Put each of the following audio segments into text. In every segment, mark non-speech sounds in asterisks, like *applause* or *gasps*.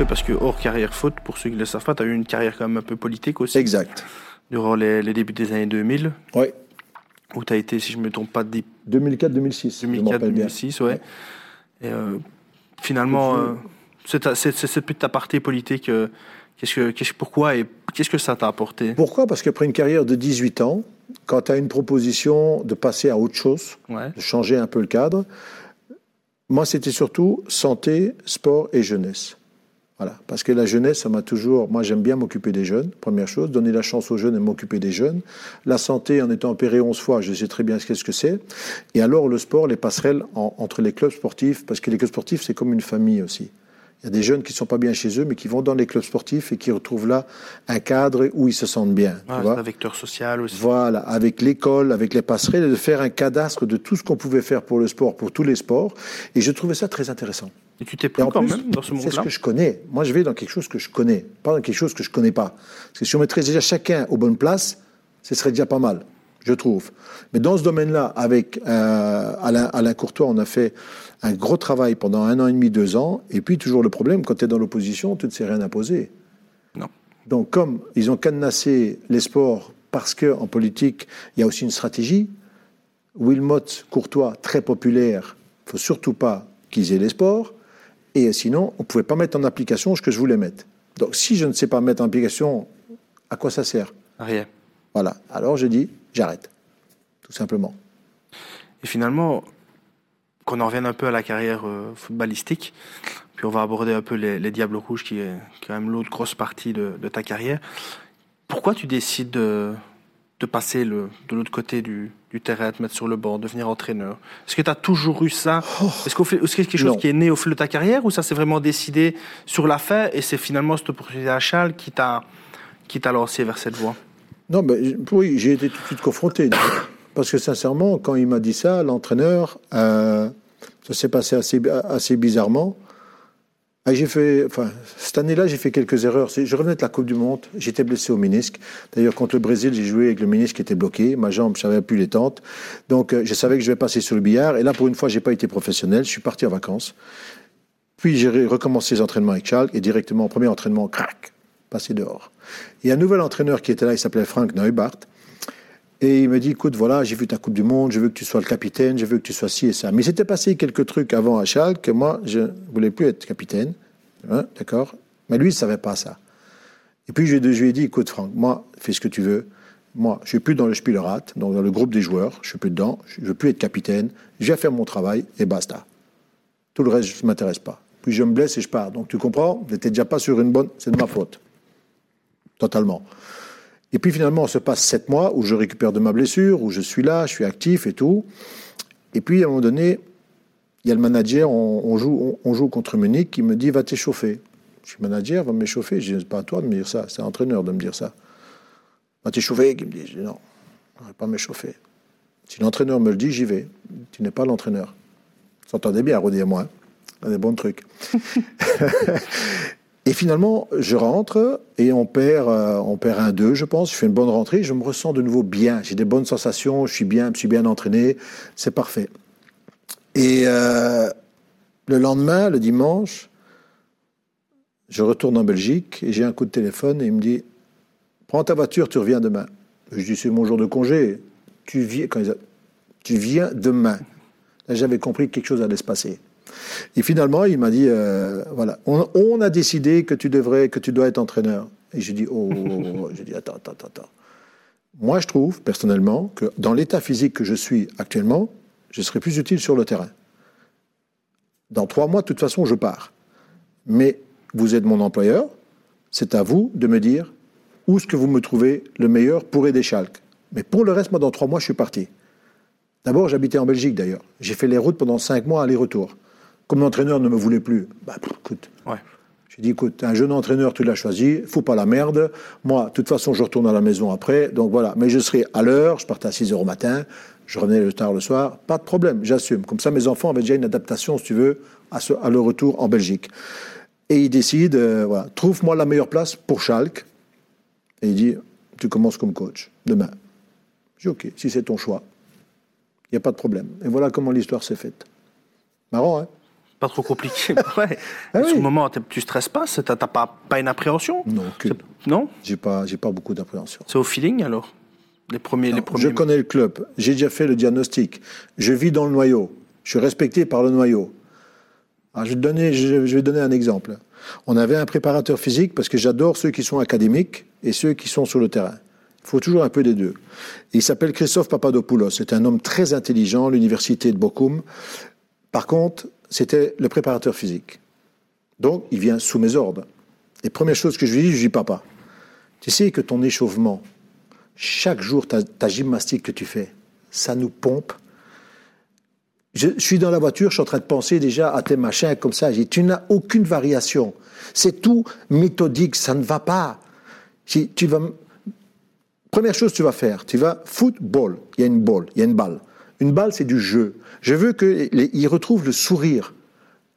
Oui, parce que hors carrière foot, pour ceux qui ne le savent pas, tu as eu une carrière quand même un peu politique aussi. Exact. Durant les, les débuts des années 2000. Oui. Où tu as été, si je ne me trompe pas, 2004-2006. 2004-2006, ouais. Et euh, finalement, euh, plus de ta partie politique. Euh, qu'est-ce que, qu'est-ce, pourquoi et qu'est-ce que ça t'a apporté? Pourquoi? Parce qu'après une carrière de 18 ans, quand tu as une proposition de passer à autre chose, de changer un peu le cadre, moi, c'était surtout santé, sport et jeunesse. Voilà, parce que la jeunesse, ça m'a toujours. Moi, j'aime bien m'occuper des jeunes, première chose, donner la chance aux jeunes et m'occuper des jeunes. La santé, en étant opéré 11 fois, je sais très bien ce que c'est. Et alors, le sport, les passerelles entre les clubs sportifs, parce que les clubs sportifs, c'est comme une famille aussi. Il y a des jeunes qui ne sont pas bien chez eux, mais qui vont dans les clubs sportifs et qui retrouvent là un cadre où ils se sentent bien. un vecteur social aussi. Voilà, avec l'école, avec les passerelles, et de faire un cadastre de tout ce qu'on pouvait faire pour le sport, pour tous les sports. Et je trouvais ça très intéressant. Et tu t'es pris quand même dans ce monde-là C'est ce que je connais. Moi, je vais dans quelque chose que je connais, pas dans quelque chose que je connais pas. Parce que si on mettrait déjà chacun aux bonnes places, ce serait déjà pas mal, je trouve. Mais dans ce domaine-là, avec euh, Alain, Alain Courtois, on a fait un gros travail pendant un an et demi, deux ans, et puis toujours le problème, quand tu es dans l'opposition, tu ne sais rien imposer. Non. Donc comme ils ont cadenassé les sports parce qu'en politique, il y a aussi une stratégie, Wilmot, Courtois, très populaire, il faut surtout pas qu'ils aient les sports, et sinon, on ne pouvait pas mettre en application ce que je voulais mettre. Donc si je ne sais pas mettre en application, à quoi ça sert? Rien. Voilà. Alors je dis, j'arrête, tout simplement. Et finalement, qu'on en revienne un peu à la carrière euh, footballistique, puis on va aborder un peu les, Diables Rouges, qui est quand même l'autre grosse partie de, ta carrière. Pourquoi tu décides de, passer le, de l'autre côté du, terrain, de te mettre sur le banc, devenir entraîneur Est-ce que tu as toujours eu ça oh. Est-ce que c'est quelque chose qui est né au fil de ta carrière ou ça s'est vraiment décidé sur la fin et c'est finalement cette opportunité à Charles qui t'a, qui t'a lancé vers cette voie? Non, mais oui, j'ai été tout de suite confronté. Parce que sincèrement, quand il m'a dit ça, l'entraîneur, euh, ça s'est passé assez, assez bizarrement. Ah, j'ai fait, enfin, cette année-là, j'ai fait quelques erreurs. Je revenais de la Coupe du Monde, j'étais blessé au ménisque. D'ailleurs, contre le Brésil, j'ai joué avec le ménisque qui était bloqué. Ma jambe, je savais plus les tentes. Donc, euh, je savais que je vais passer sur le billard. Et là, pour une fois, j'ai pas été professionnel. Je suis parti en vacances. Puis, j'ai recommencé les entraînements avec Charles. Et directement, au premier entraînement, crac, passé dehors. Il y a un nouvel entraîneur qui était là, il s'appelait Frank Neubart. Et il me dit, écoute, voilà, j'ai vu ta Coupe du Monde, je veux que tu sois le capitaine, je veux que tu sois ci et ça. Mais il s'était passé quelques trucs avant à Schalke que moi, je voulais plus être capitaine. Hein, d'accord? Mais lui, il ne savait pas ça. Et puis, je, lui ai dit, écoute, Franck, moi, fais ce que tu veux. Moi, je suis plus dans le Spielrat, donc dans le groupe des joueurs, je suis plus dedans, je veux plus être capitaine, je vais faire mon travail et basta. Tout le reste, ne m'intéresse pas. Puis je me blesse et je pars. Donc tu comprends, n'étais déjà pas sur une bonne, c'est de ma faute. Totalement. Et puis finalement, on se passe sept mois où je récupère de ma blessure, où je suis là, je suis actif et tout. Et puis à un moment donné, il y a le manager, on, joue, on, joue contre Munich, qui me dit va t'échauffer. Je suis manager, va m'échauffer. Je dis pas à toi de me dire ça, c'est l'entraîneur de me dire ça. Va t'échauffer, qui me dit. Je dis non, je ne vais pas m'échauffer. Si l'entraîneur me le dit, j'y vais. Tu n'es pas l'entraîneur. S'entendez bien, Rodi et moi. Hein. des bons trucs. *laughs* Et finalement, je rentre et on perd, euh, on perd un 2, je pense. Je fais une bonne rentrée, je me ressens de nouveau bien. J'ai des bonnes sensations, je suis bien, je suis bien entraîné, c'est parfait. Et euh, le lendemain, le dimanche, je retourne en Belgique et j'ai un coup de téléphone et il me dit Prends ta voiture, tu reviens demain. Je dis C'est mon jour de congé. Tu viens, quand tu viens demain. Là, j'avais compris que quelque chose allait se passer. Et finalement, il m'a dit, euh, voilà, on, a décidé que tu devrais, que tu dois être entraîneur. Et j'ai dit, oh, oh, oh, oh, j'ai dit, attends, attends, attends. Moi, je trouve, personnellement, que dans l'état physique que je suis actuellement, je serais plus utile sur le terrain. Dans trois mois, de toute façon, je pars. Mais vous êtes mon employeur, c'est à vous de me dire où est-ce que vous me trouvez le meilleur pour aider Schalke. Mais pour le reste, moi, dans trois mois, je suis parti. D'abord, j'habitais en Belgique, d'ailleurs. J'ai fait les routes pendant cinq mois aller-retour. Comme l'entraîneur ne me voulait plus, bah, écoute. Ouais. J'ai dit, écoute, un jeune entraîneur, tu l'as choisi, faut pas la merde. Moi, de toute façon, je retourne à la maison après. Donc voilà. Mais je serai à l'heure, je partais à 6 h au matin, je revenais le tard le soir. Pas de problème, j'assume. Comme ça, mes enfants avaient déjà une adaptation, si tu veux, à, ce, à leur retour en Belgique. Et il décide, euh, voilà, trouve-moi la meilleure place pour Schalke. Et il dit, tu commences comme coach demain. J'ai dit, ok, si c'est ton choix, il n'y a pas de problème. Et voilà comment l'histoire s'est faite. Marrant, hein? Pas trop compliqué. *laughs* ouais. Ah Sur oui. le moment, tu stresses pas Tu n'as pas, pas une appréhension Non, C'est- Non? j'ai pas, j'ai pas beaucoup d'appréhension. C'est au feeling alors? Les premiers, les premiers. Je connais le club, j'ai déjà fait le diagnostic, je vis dans le noyau, je suis respecté par le noyau. Alors, je, vais donner, je, je vais donner un exemple. On avait un préparateur physique parce que j'adore ceux qui sont académiques et ceux qui sont sur le terrain. Il faut toujours un peu des deux. Il s'appelle Christophe Papadopoulos. C'est un homme très intelligent l'université de Bochum. Par contre, c'était le préparateur physique. Donc, il vient sous mes ordres. Et première chose que je lui dis, je lui dis, papa, tu sais que ton échauffement, chaque jour, ta, gymnastique que tu fais, ça nous pompe. Je, je suis dans la voiture, je suis en train de penser déjà à tes machins comme ça. J'ai dit, tu n'as aucune variation. C'est tout méthodique, ça ne va pas. Si tu vas, première chose que tu vas faire, tu vas football. Il y a une il y a une balle. Une balle, c'est du jeu. Je veux qu'ils retrouvent le sourire.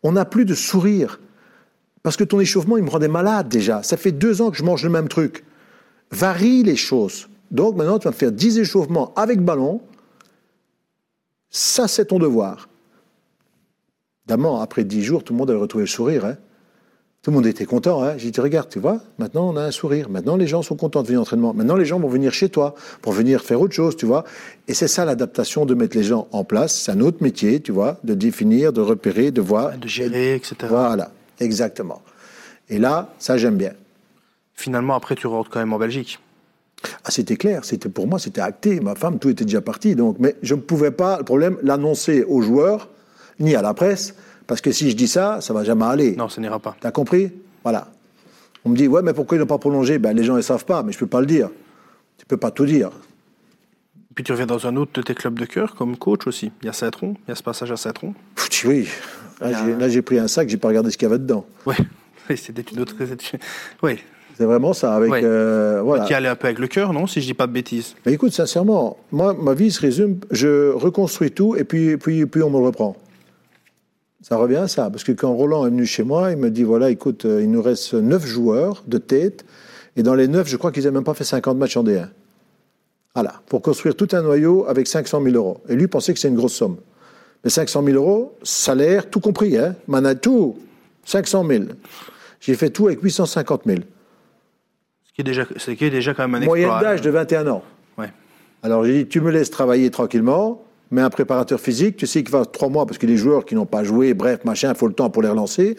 On n'a plus de sourire. Parce que ton échauffement, il me rendait malade déjà. Ça fait deux ans que je mange le même truc. Varie les choses. Donc maintenant, tu vas faire 10 échauffements avec ballon. Ça, c'est ton devoir. Évidemment, après 10 jours, tout le monde avait retrouvé le sourire. hein. Tout le monde était content. Hein. J'ai dit, regarde, tu vois, maintenant on a un sourire. Maintenant, les gens sont contents de venir à l'entraînement. Maintenant, les gens vont venir chez toi pour venir faire autre chose, tu vois. Et c'est ça l'adaptation de mettre les gens en place. C'est un autre métier, tu vois, de définir, de repérer, de voir. De gérer, etc. Voilà, exactement. Et là, ça, j'aime bien. Finalement, après, tu rentres quand même en Belgique. Ah, c'était clair, c'était pour moi, c'était acté. Ma femme, tout était déjà parti. Donc, mais je ne pouvais pas, le problème, l'annoncer aux joueurs ni à la presse, parce que si je dis ça, ça va jamais aller. Non, ça n'ira pas. T'as compris? Voilà. On me dit ouais, mais pourquoi ils n'ont pas prolongé? Ben les gens ne savent pas, mais je peux pas le dire. Tu peux pas tout dire. Puis tu reviens dans un autre de tes clubs de cœur comme coach aussi. Il y a Saint-Tron, il y a ce passage à tu- oui. Là, j'ai- pris un sac, j'ai pas regardé ce qu'il y avait dedans. *laughs* Oui, oui c'était une autre. Oui, C'est vraiment ça. Avec Ouais. euh, voilà. qui allait un peu avec le cœur, non Si je dis pas de bêtises? Mais écoute, sincèrement, moi, ma vie se résume, je reconstruis tout et puis, puis, puis on me le reprend. Ça revient à ça. Parce que quand Roland est venu chez moi, il me dit voilà, écoute, euh, il nous reste neuf joueurs de tête. Et dans les neuf, je crois qu'ils n'avaient même pas fait 50 matchs en D1. Voilà. Pour construire tout un noyau avec 500 000 euros. Et lui pensait que c'est une grosse somme. Mais 500 000 euros, salaire, tout compris, hein. Mana, tout. 500 000. J'ai fait tout avec 850 000. Ce qui est déjà, ce qui est déjà quand même un Moyenne exploit. d'âge de 21 ans. Ouais. Alors j'ai dit, tu me laisses travailler tranquillement, mais un préparateur physique, tu sais qu'il va trois mois, parce que les joueurs qui n'ont pas joué, bref, machin, il faut le temps pour les relancer.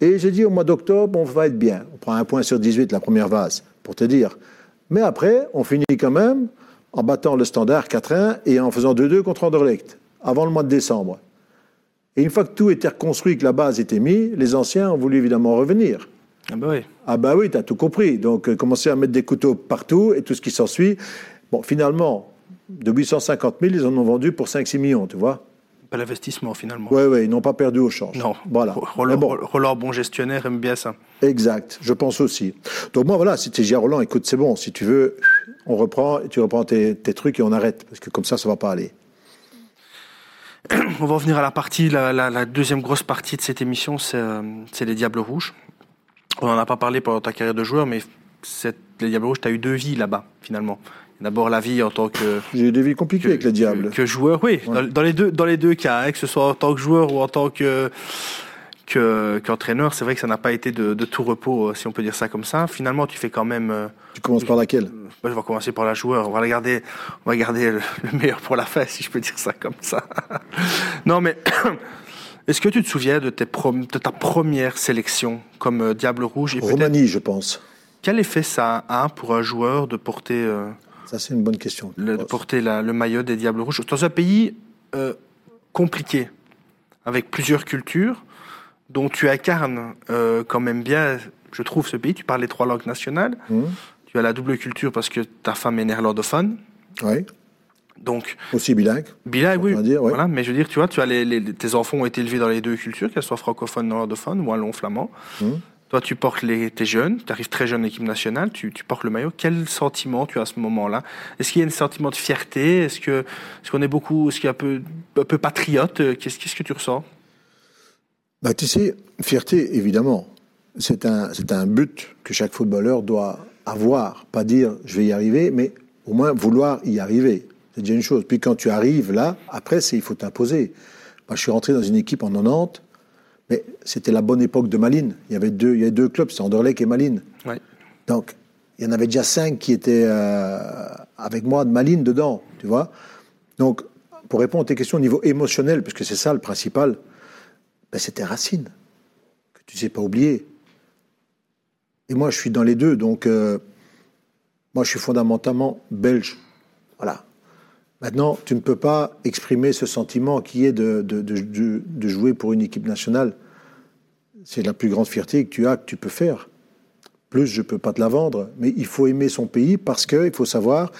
Et j'ai dit, au mois d'octobre, on va être bien. On prend un point sur 18, la première vase, pour te dire. Mais après, on finit quand même en battant le standard 4-1 et en faisant 2-2 contre Anderlecht, avant le mois de décembre. Et une fois que tout était reconstruit, que la base était mise, les anciens ont voulu évidemment revenir. Ah bah oui. Ah bah oui, tu as tout compris. Donc, euh, commencer à mettre des couteaux partout et tout ce qui s'ensuit. Bon, finalement, de 850 000, ils en ont vendu pour 5-6 millions, tu vois. Pas l'investissement finalement. Oui, oui, ils n'ont pas perdu au change. Non. Voilà. Roland, bon, Roland, bon gestionnaire, aime bien ça. exact, je pense aussi. Donc moi, voilà, c'était Gérard Roland, écoute, c'est bon, si tu veux, on reprend, et tu reprends tes, tes trucs et on arrête, parce que comme ça, ça va pas aller. *clears throat* On va revenir à la partie, la, la- la deuxième grosse partie de cette émission, c'est euh, les Diables Rouges. On n'en a pas parlé pendant ta carrière de joueur, mais les Diables Rouges, tu as eu deux vies là-bas, finalement. D'abord la vie en tant que, J'ai eu des vies compliquées avec les diables. que, que joueur, oui, Ouais. dans, dans les deux, dans les deux cas, hein, que ce soit en tant que joueur ou en tant que que- qu'entraîneur, c'est vrai que ça n'a pas été de, de tout repos, euh, si on peut dire ça comme ça. Finalement, tu fais quand même. euh, Tu commences par laquelle? Moi, je vais commencer par la joueur. On va regarder, on va garder le, le meilleur pour la fin, si je peux dire ça comme ça. *laughs* non, mais *coughs* est-ce que tu te souviens de, tes de ta première sélection comme euh, Diable Rouge et Roumanie, je pense. quel effet ça a pour un joueur de porter, euh, Ça, c'est une bonne question. le, de porter la- le maillot des Diables Rouges dans un pays euh, compliqué, avec plusieurs cultures, dont tu incarnes euh, quand même bien, je trouve, ce pays. Tu parles les trois langues nationales. Hum, Tu as la double culture parce que ta femme est néerlandophone. Oui, Donc, aussi bilingue. bilingue, oui. Dire, ouais. Voilà, mais je veux dire, tu vois, tu as les, les- tes enfants ont été élevés dans les deux cultures, qu'elles soient francophones, néerlandophones ou wallon, flamand. Hum. Toi, tu portes les, t'es jeune, tu arrives très jeune en équipe nationale, tu, portes le maillot. Quel sentiment tu as à ce moment-là? Est-ce qu'il y a un sentiment de fierté? Est-ce que, est-ce qu'on est beaucoup, est-ce qu'il y a un peu, un peu patriote? Qu'est-ce, qu'est-ce que tu ressens? Bah, tu sais, fierté, évidemment. C'est un, c'est un but que chaque footballeur doit avoir. Pas dire je vais y arriver, mais au moins vouloir y arriver. C'est déjà une chose. Puis quand tu arrives là, après, c'est il faut t'imposer. Moi, je suis rentré dans une équipe en 90. Mais c'était la bonne époque de Malines. Il y avait deux, il y avait deux clubs, c'est Anderlecht et Malines. Ouais. Donc, il y en avait déjà cinq qui étaient euh, avec moi de Malines dedans, tu vois. Donc, pour répondre à tes questions au niveau émotionnel, parce que c'est ça le principal, ben, c'était Racine, que tu ne sais pas oublier. Et moi, je suis dans les deux, donc euh, moi, je suis fondamentalement belge. Voilà. Maintenant, tu ne peux pas exprimer ce sentiment qui est de, jouer pour une équipe nationale. C'est la plus grande fierté que tu as, que tu peux faire. Plus, je ne peux pas te la vendre, mais il faut aimer son pays parce qu'il faut savoir,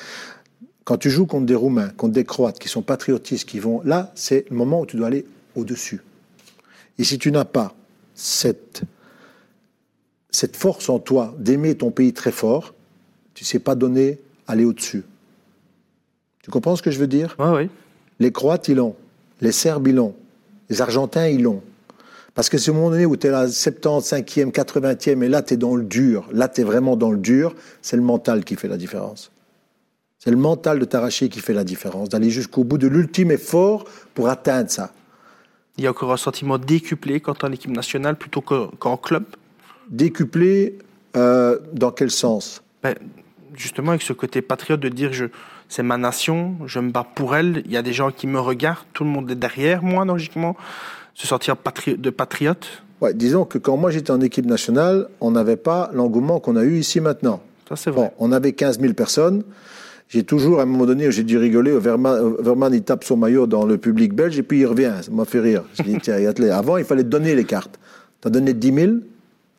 quand tu joues contre des Roumains, contre des Croates qui sont patriotistes, qui vont là, c'est le moment où tu dois aller au-dessus. Et si tu n'as pas cette, cette force en toi d'aimer ton pays très fort, tu ne sais pas donner, aller au-dessus. Tu comprends ce que je veux dire? Ouais, oui. Les Croates, ils l'ont. Les Serbes, ils l'ont. Les Argentins, ils l'ont. Parce que c'est au moment donné où tu es là, 75e, 80e, et là, tu es dans le dur. Là, tu es vraiment dans le dur. C'est le mental qui fait la différence. C'est le mental de t'arracher qui fait la différence, d'aller jusqu'au bout de l'ultime effort pour atteindre ça. Il y a encore un sentiment décuplé quant à l'équipe nationale plutôt que- qu'en club? Décuplé, euh, dans quel sens? Ben, justement, avec ce côté patriote de dire je, c'est ma nation, je me bats pour elle, il y a des gens qui me regardent, tout le monde est derrière moi, logiquement. Se sentir patri- de patriote, ouais, Disons que quand moi j'étais en équipe nationale, on n'avait pas l'engouement qu'on a eu ici maintenant. ça c'est vrai. Bon, on avait 15 000 personnes. J'ai toujours, à un moment donné, j'ai dû rigoler. Verman, Verman, il tape son maillot dans le public belge et puis il revient. Ça m'a fait rire. Je dis, tiens. Avant, il fallait donner les cartes. Tu as donné 10 000, et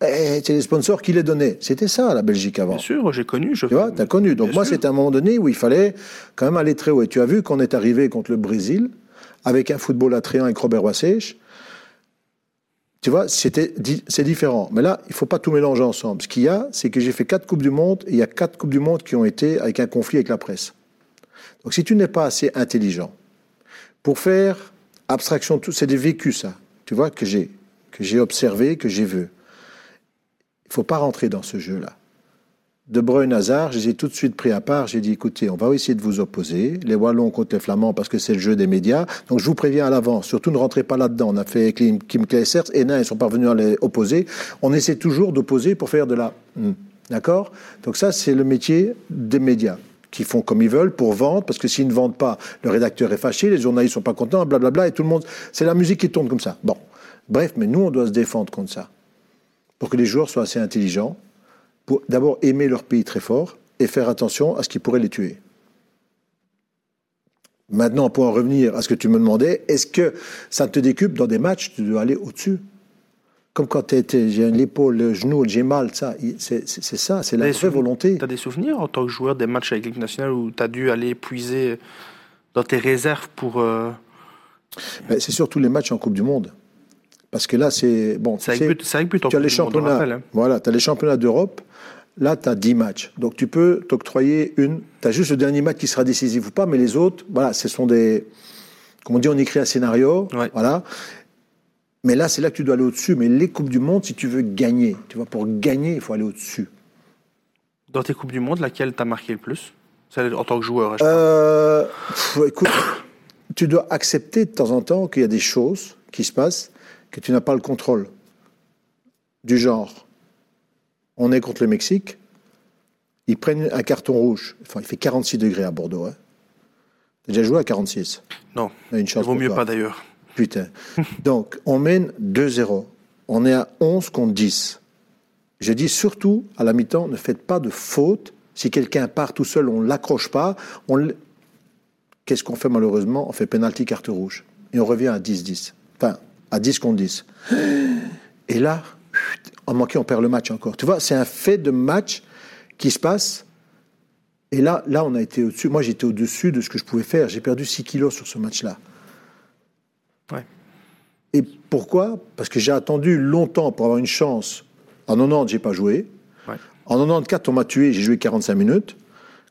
c'est les sponsors qui les donnaient. C'était ça, la Belgique avant. Bien sûr, j'ai connu. Je... Tu vois, tu as connu. Donc Bien moi, c'était un moment donné où il fallait quand même aller très haut. Et tu as vu qu'on est arrivé contre le Brésil avec un football attrayant avec Robert Wassèche. Tu vois, c'était c'est différent. Mais là, il faut pas tout mélanger ensemble. Ce qu'il y a, c'est que j'ai fait quatre coupes du monde et il y a quatre coupes du monde qui ont été avec un conflit avec la presse. Donc si tu n'es pas assez intelligent pour faire abstraction de tout, c'est des vécus ça. Tu vois que j'ai que j'ai observé, que j'ai vu. Il faut pas rentrer dans ce jeu-là. De Bruyne Hazard, je les ai tout de suite pris à part. J'ai dit, écoutez, on va essayer de vous opposer. Les Wallons contre les Flamands parce que c'est le jeu des médias. Donc je vous préviens à l'avance. Surtout ne rentrez pas là-dedans. On a fait Kim, Kim et Nain, ils sont parvenus à les opposer. On essaie toujours d'opposer pour faire de la... Hmm. D'accord? Donc ça, c'est le métier des médias qui font comme ils veulent pour vendre, parce que s'ils ne vendent pas, le rédacteur est fâché, les journalistes sont pas contents, blablabla, et tout le monde... C'est la musique qui tourne comme ça. Bon. Bref, mais nous, on doit se défendre contre ça. Pour que les joueurs soient assez intelligents, pour d'abord aimer leur pays très fort et faire attention à ce qui pourrait les tuer. Maintenant, pour en revenir à ce que tu me demandais, est-ce que ça te décupe dans des matchs, tu dois aller au-dessus? Comme quand tu j'ai l'épaule, le genou, j'ai mal, ça, c'est ça, c'est la vraie volonté. T'as des souvenirs en tant que joueur des matchs avec l'équipe nationale où tu as dû aller puiser dans tes réserves pour. euh, Mais C'est surtout les matchs en Coupe du Monde. Parce que là, c'est. Bon, C'est avec, but- c'est avec but en tu as les championnats. rappelle, hein. Voilà, tu as les championnats d'Europe. Là, tu as 10 matchs. Donc, tu peux t'octroyer une. Tu as juste le dernier match qui sera décisif ou pas, mais les autres, voilà, ce sont des. Comme on dit, on écrit un scénario. Ouais. Voilà. Mais là, c'est là que tu dois aller au-dessus. Mais les Coupes du Monde, si tu veux gagner, tu vois, pour gagner, il faut aller au-dessus. Dans tes Coupes du Monde, laquelle t'as marqué le plus? Celle en tant que joueur. hein, je. Euh, pff, écoute, tu dois accepter de temps en temps qu'il y a des choses qui se passent que tu n'as pas le contrôle. Du genre, on est contre le Mexique, ils prennent un carton rouge. Enfin, il fait 46 degrés à Bordeaux. Hein. T'as déjà joué à 46 non, Une il chance vaut mieux toi. pas d'ailleurs. Putain. *laughs* Donc, on mène 2-0. On est à 11 contre 10. Je dis surtout, à la mi-temps, ne faites pas de faute. Si quelqu'un part tout seul, on ne l'accroche pas. On Qu'est-ce qu'on fait malheureusement? On fait penalty carte rouge. Et on revient à 10-10. Enfin, à 10 contre 10. Et là, en manquant, on perd le match encore. Tu vois, c'est un fait de match qui se passe. Et là, là, on a été au-dessus. Moi, j'étais au-dessus de ce que je pouvais faire. J'ai perdu 6 kilos sur ce match-là. Ouais. Et pourquoi? Parce que j'ai attendu longtemps pour avoir une chance. En 90, j'ai pas joué. Ouais. En 94, on m'a tué, j'ai joué 45 minutes.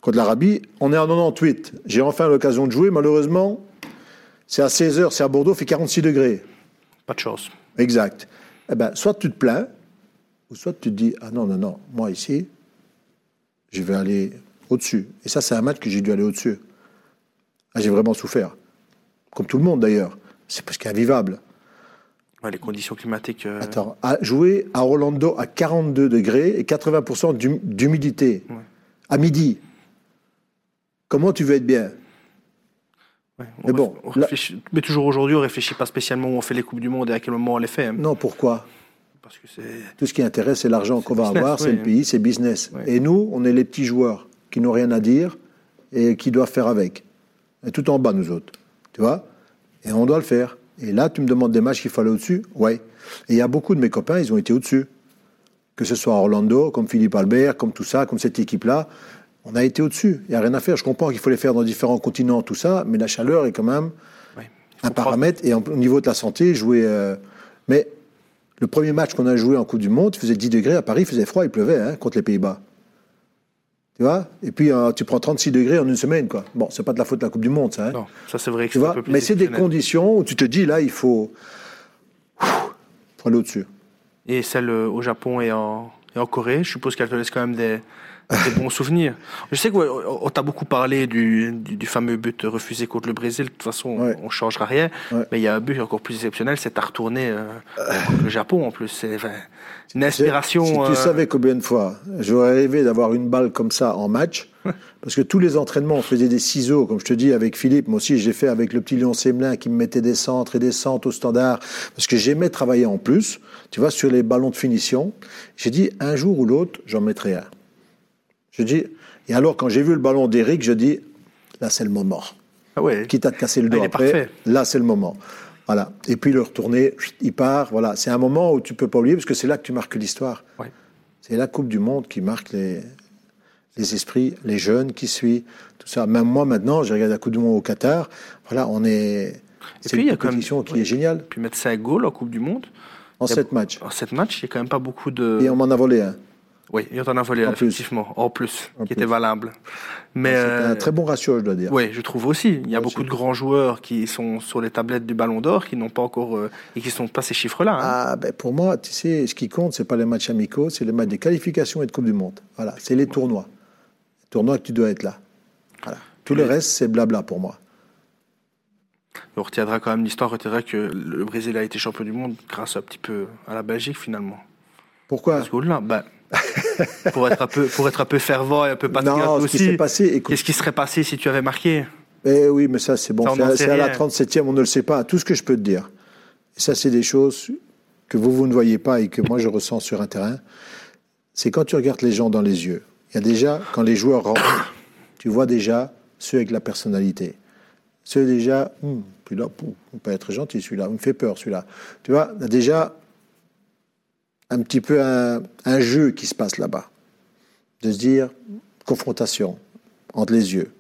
Contre l'Arabie, on est en 98. J'ai enfin l'occasion de jouer. Malheureusement, c'est à 16h, c'est à Bordeaux, il fait 46 degrés. Pas de chance. Exact. Eh ben, soit tu te plains, ou soit tu te dis Ah non, non, non, moi ici, je vais aller au-dessus. Et ça, c'est un match que j'ai dû aller au-dessus. Ah, j'ai vraiment souffert. Comme tout le monde d'ailleurs. C'est presque invivable. Ouais, les conditions climatiques. euh, Attends, à jouer à Orlando à 42 degrés et 80% d'hum- d'humidité Ouais. à midi. Comment tu veux être bien? Ouais, Mais bon, là- mais toujours aujourd'hui, on réfléchit pas spécialement où on fait les Coupes du Monde et à quel moment on les fait. hein, Non, pourquoi? Parce que c'est. Tout ce qui intéresse, c'est l'argent qu'on va business, avoir, c'est le pays, c'est business. Oui. Et nous, on est les petits joueurs qui n'ont rien à dire et qui doivent faire avec. Et tout en bas, nous autres. Tu vois? Et on doit le faire. Et là, tu me demandes des matchs qu'il aller au-dessus? Ouais. Et il y a beaucoup de mes copains, ils ont été au-dessus. Que ce soit Orlando, comme Philippe Albert, comme tout ça, comme cette équipe-là. On a été au-dessus. Il n'y a rien à faire. Je comprends qu'il faut les faire dans différents continents, tout ça, mais la chaleur est quand même un prendre- paramètre. Et en- au niveau de la santé, jouer. euh, mais le premier match qu'on a joué en Coupe du Monde, il faisait 10 degrés à Paris, il faisait froid, il pleuvait hein, contre les Pays-Bas. Tu vois? Et puis euh, tu prends 36 degrés en une semaine, quoi. Bon, c'est pas de la faute de la Coupe du Monde, ça. hein. Non, ça c'est vrai que tu c'est un vois? peu plus Mais c'est des conditions où tu te dis, là, il faut. faut aller au-dessus. Et celle euh, au Japon et en, et en Corée, je suppose qu'elle te laisse quand même des, des bons souvenirs. Je sais qu'on t'a beaucoup parlé du, du, du fameux but refusé contre le Brésil. De toute façon, Ouais. on ne changera rien. Ouais. Mais il y a un but encore plus exceptionnel, c'est à retourner euh, contre le Japon en plus. C'est enfin, une inspiration. Si tu euh, savais combien de fois j'aurais rêvé d'avoir une balle comme ça en match, *laughs* parce que tous les entraînements, on faisait des ciseaux, comme je te dis, avec Philippe. Moi aussi, j'ai fait avec le petit Léon Semelin qui me mettait des centres et des centres au standard, parce que j'aimais travailler en plus, tu vois, sur les ballons de finition. J'ai dit, un jour ou l'autre, j'en mettrai un. Je dis, et alors, quand j'ai vu le ballon d'Eric, je dis, là, c'est le moment. Ah ouais. Quitte à te casser le dos Ah, il est après, là, c'est le moment. Voilà. Et puis le retourner, il part. Voilà. C'est un moment où tu peux pas oublier, parce que c'est là que tu marques l'histoire. Ouais. C'est la Coupe du Monde qui marque les, les esprits, les jeunes qui suivent, tout ça. Même moi, maintenant, j'ai regardé la Coupe du Monde au Qatar. Voilà, on est. C'est une compétition qui oui. est géniale. Puis mettre 5 goals en Coupe du Monde. En Il y a- sept matchs. En 7 matchs, il n'y a quand même pas beaucoup de. Et on m'en a volé un. Oui, il y en a volé, En plus. effectivement. En plus, En qui plus. était valable. Mais. C'était euh, un très bon ratio, je dois dire. Oui, je trouve aussi. Il y a beaucoup de grands joueurs qui sont sur les tablettes du Ballon d'Or qui n'ont pas encore euh, et qui sont pas ces chiffres-là. hein. Ah, ben pour moi, tu sais, ce qui compte, c'est pas les matchs amicaux, c'est les matchs des qualifications et de Coupe du Monde. Voilà, c'est les tournois. Les tournois que tu dois être là. Voilà. Tout le reste, c'est blabla pour moi. On retiendra quand même l'histoire, retiendra que le Brésil a été champion du monde grâce un petit peu à la Belgique finalement. Pourquoi? Parce que là, ben, *laughs* pour être un peu, pour être un peu fervent et un peu patriote Non, ce aussi. Qu'est-ce qui serait passé si tu avais marqué? Eh oui, mais ça, c'est bon. C'est à- la rien. 37e, on ne le sait pas. Tout ce que je peux te dire. Et ça, c'est des choses que vous, vous ne voyez pas et que moi, je ressens sur un terrain. C'est quand tu regardes les gens dans les yeux. Il y a déjà, quand les joueurs rentrent, *coughs* tu vois déjà ceux avec la personnalité. Ceux déjà, hum, celui-là, on peut être gentil, celui-là, il me fait peur, celui-là. Tu vois, déjà un petit peu un, jeu qui se passe là-bas. De se dire, confrontation entre les yeux.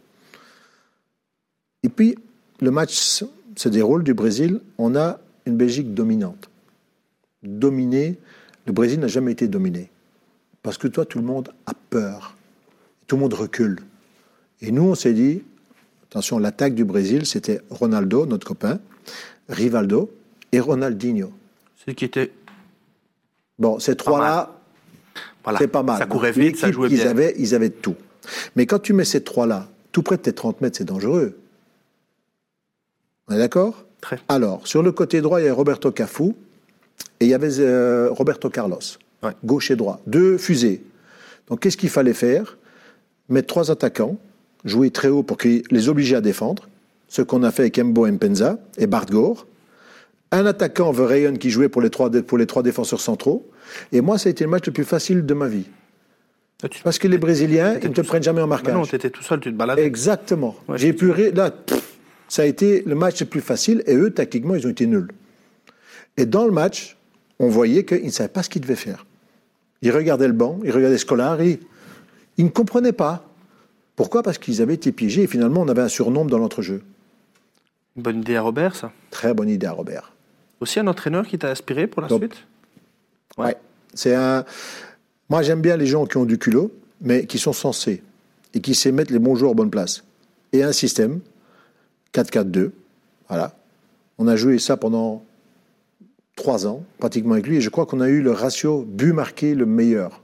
Et puis, le match se déroule du Brésil. On a une Belgique dominante. Dominée. Le Brésil n'a jamais été dominé. Parce que toi, tout le monde a peur. Tout le monde recule. Et nous, on s'est dit, attention, l'attaque du Brésil, c'était Ronaldo, notre copain, Rivaldo et Ronaldinho. Celui qui était. Bon, ces trois-là, Voilà. c'est pas mal. Ça courait vite, ça jouait qu'ils bien. avaient, ils avaient tout. Mais quand tu mets ces trois-là, tout près de tes 30 mètres, c'est dangereux. On est d'accord? Très. Alors, sur le côté droit, il y a Roberto Cafu et il y avait euh, Roberto Carlos. Ouais. Gauche et droit. Deux fusées. Donc, qu'est-ce qu'il fallait faire? Mettre trois attaquants, jouer très haut pour qu'ils les obliger à défendre. Ce qu'on a fait avec Embo Mpenza et Bart Gore. Un attaquant, Verheyen, qui jouait pour les, trois, pour les trois défenseurs centraux. Et moi, ça a été le match le plus facile de ma vie. Ah, Parce que les Brésiliens, ils ne te prennent jamais en marquage. non, tu étais tout seul, tu te baladais. Exactement. Ouais, J'ai pu ré- là, pff, ça a été le match le plus facile et eux, tactiquement, ils ont été nuls. Et dans le match, on voyait qu'ils ne savaient pas ce qu'ils devaient faire. Ils regardaient le banc, ils regardaient Scolari, ils ne comprenaient pas. Pourquoi? Parce qu'ils avaient été piégés et finalement, on avait un surnombre dans l'entrejeu. Bonne idée à Robert, ça. Très bonne idée à Robert. Aussi un entraîneur qui t'a inspiré pour la Top. suite Ouais. Ouais. C'est un. Moi, j'aime bien les gens qui ont du culot, mais qui sont sensés et qui savent mettre les bons joueurs aux bonnes places. Et un système 4-4-2. Voilà. On a joué ça pendant trois ans, pratiquement avec lui, et je crois qu'on a eu le ratio but marqué le meilleur.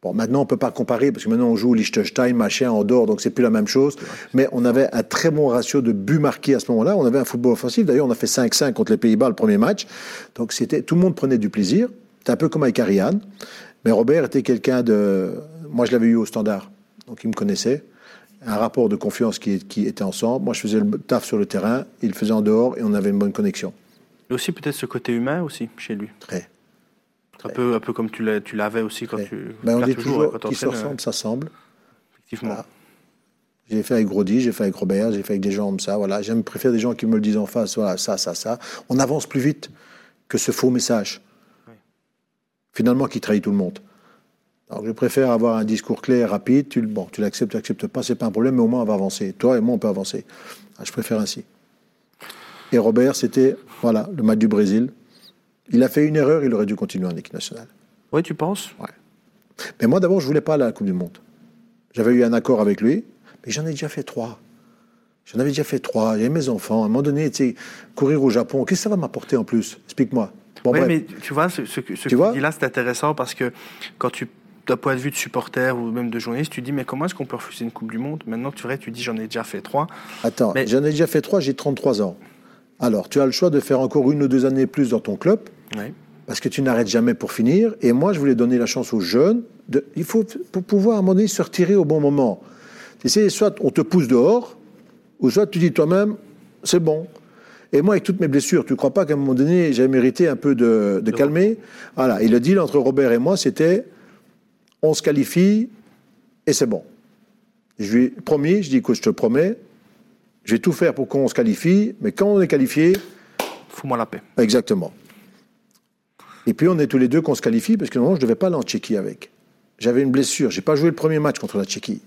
Bon, maintenant, on peut pas comparer parce que maintenant, on joue Liechtenstein, machin, en dehors, donc c'est plus la même chose. Mais on avait un très bon ratio de buts marqués à ce moment-là. On avait un football offensif. D'ailleurs, on a fait 5-5 contre les Pays-Bas le premier match. Donc, c'était, tout le monde prenait du plaisir. C'était un peu comme avec Ariane. Mais Robert était quelqu'un de. Moi, je l'avais eu au standard. Donc, il me connaissait. Un rapport de confiance qui, qui était ensemble. Moi, je faisais le taf sur le terrain. Il le faisait en dehors et on avait une bonne connexion. Et aussi, peut-être ce côté humain aussi, chez lui. Très. Un peu, un peu comme tu l'avais aussi quand très. tu. Ben, on dit toujours, toujours quand qui se t'entraînes, ressemble, ça semble. euh, Effectivement. Voilà. J'ai fait avec Brody, j'ai fait avec Robert, j'ai fait avec des gens comme ça. Voilà, j'aime préférer des gens qui me le disent en face. Voilà, ça, ça, ça. On avance plus vite que ce faux message. Oui. Finalement, qui trahit tout le monde. Alors, je préfère avoir un discours clair, rapide. Tu, le- bon, tu l'acceptes, tu l'acceptes pas, c'est pas un problème, mais au moins on va avancer. Toi et moi, on peut avancer. Ah, je préfère ainsi. Et Robert, c'était voilà le match du Brésil. Il a fait une erreur, il aurait dû continuer en équipe nationale. Oui, tu penses? Mais moi, d'abord, je voulais pas aller à la Coupe du Monde. J'avais eu un accord avec lui, mais j'en ai déjà fait trois. J'en avais déjà fait trois. J'avais mes enfants. À un moment donné, tu sais, courir au Japon, qu'est-ce que ça va m'apporter en plus? Explique-moi. Bon, Oui, bref. mais tu vois, ce, ce que, ce Tu que dis là, c'est intéressant parce que quand tu, d'un point de vue de supporter ou même de journaliste, tu dis, mais comment est-ce qu'on peut refuser une Coupe du Monde? Maintenant, tu vrai, tu dis, j'en ai déjà fait trois. Attends, mais- j'en ai déjà fait trois, j'ai 33 ans. Alors, tu as le choix de faire encore une ou deux années plus dans ton club, Oui. parce que tu n'arrêtes jamais pour finir. Et moi, je voulais donner la chance aux jeunes. De, il faut, pour pouvoir, à un moment donné, se retirer au bon moment. Tu sais, soit on te pousse dehors, ou soit tu dis toi-même, c'est bon. Et moi, avec toutes mes blessures, tu ne crois pas qu'à un moment donné, j'avais mérité un peu de, de calmer? Voilà. Et le deal entre Robert et moi, c'était, on se qualifie, et c'est bon. Je lui ai promis, je dis, écoute, je te promets, je vais tout faire pour qu'on se qualifie, mais quand on est qualifié, Fous-moi la paix. Exactement. Et puis on est tous les deux qu'on se qualifie parce que normalement je ne devais pas aller en Tchéquie avec. J'avais une blessure, j'ai pas joué le premier match contre la Tchéquie.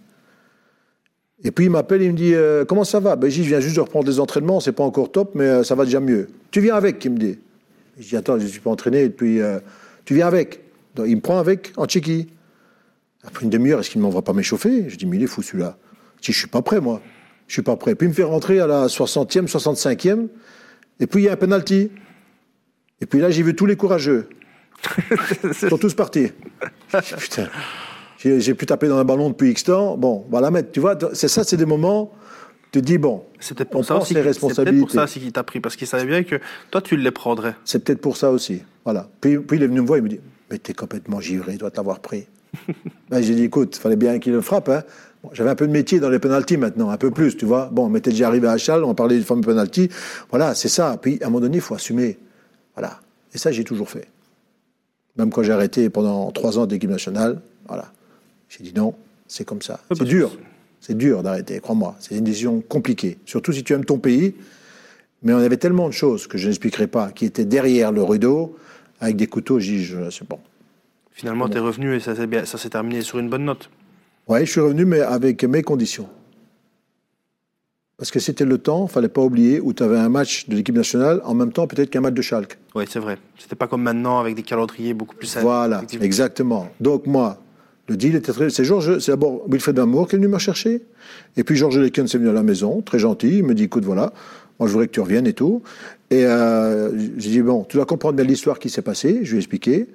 Et puis il m'appelle, il me dit euh, comment ça va? Ben je viens juste de reprendre des entraînements, c'est pas encore top, mais euh, ça va déjà mieux. Tu viens avec, il me dit. Je dis attends, je ne suis pas entraîné depuis. euh, tu viens avec. Il me prend avec en Tchéquie. Après une demi-heure, est-ce qu'il ne m'envoie pas m'échauffer? Je dis mais il est fou celui-là. Je dis je suis pas prêt moi. Je suis pas prêt. Puis il me fait rentrer à la 60e, 65e. Et puis il y a un penalty. Et puis là, j'ai vu tous les courageux. *laughs* Ils sont tous partis. *laughs* Putain. J'ai pu taper dans un ballon depuis X temps. Bon, la mettre. Tu vois, c'est ça, c'est des moments. Tu te dis, bon, C'est peut-être pour aussi. responsabilités. pour ça aussi qu'il t'a pris parce qu'il savait bien que toi, tu les prendrais. c'est peut-être pour ça aussi. Voilà. Puis, puis il est venu me voir, il me dit, mais t'es complètement givré, il doit t'avoir pris. *laughs* Ben, j'ai dit, écoute, fallait bien qu'il le frappe. Hein. Bon, J'avais un peu de métier dans les pénalties maintenant, un peu plus, tu vois. Bon, on m'était déjà arrivé à Chal, on parlait du fameux penalty. Voilà, c'est ça. Puis à un moment donné, il faut assumer. Voilà. Et ça, j'ai toujours fait. Même quand j'ai arrêté pendant trois ans d'équipe nationale, voilà. J'ai dit non, c'est comme ça. parce C'est que dur. C'est dur d'arrêter, crois-moi. C'est une décision compliquée. Surtout si tu aimes ton pays. Mais on avait tellement de choses que je n'expliquerai pas, qui étaient derrière le rideau, avec des couteaux, j'ai dit, je- c'est bon. Finalement, tu es revenu et ça s'est bien- ça s'est terminé sur une bonne note. Ouais, je suis revenu, mais avec mes conditions. Parce que c'était le temps, fallait pas oublier, où tu avais un match de l'équipe nationale, en même temps peut-être qu'un match de Schalke. Oui, c'est vrai. C'était pas comme maintenant avec des calendriers beaucoup plus simples. Voilà, exactement. Donc moi, le deal était très... C'est Georges, c'est d'abord Wilfred Amour qui est venu me chercher, et puis Georges Lekens est venu à la maison, très gentil, il me dit, écoute, voilà, moi je voudrais que tu reviennes et tout. Et euh, j'ai dit, bon, tu dois comprendre bien l'histoire qui s'est passée, je lui ai expliqué.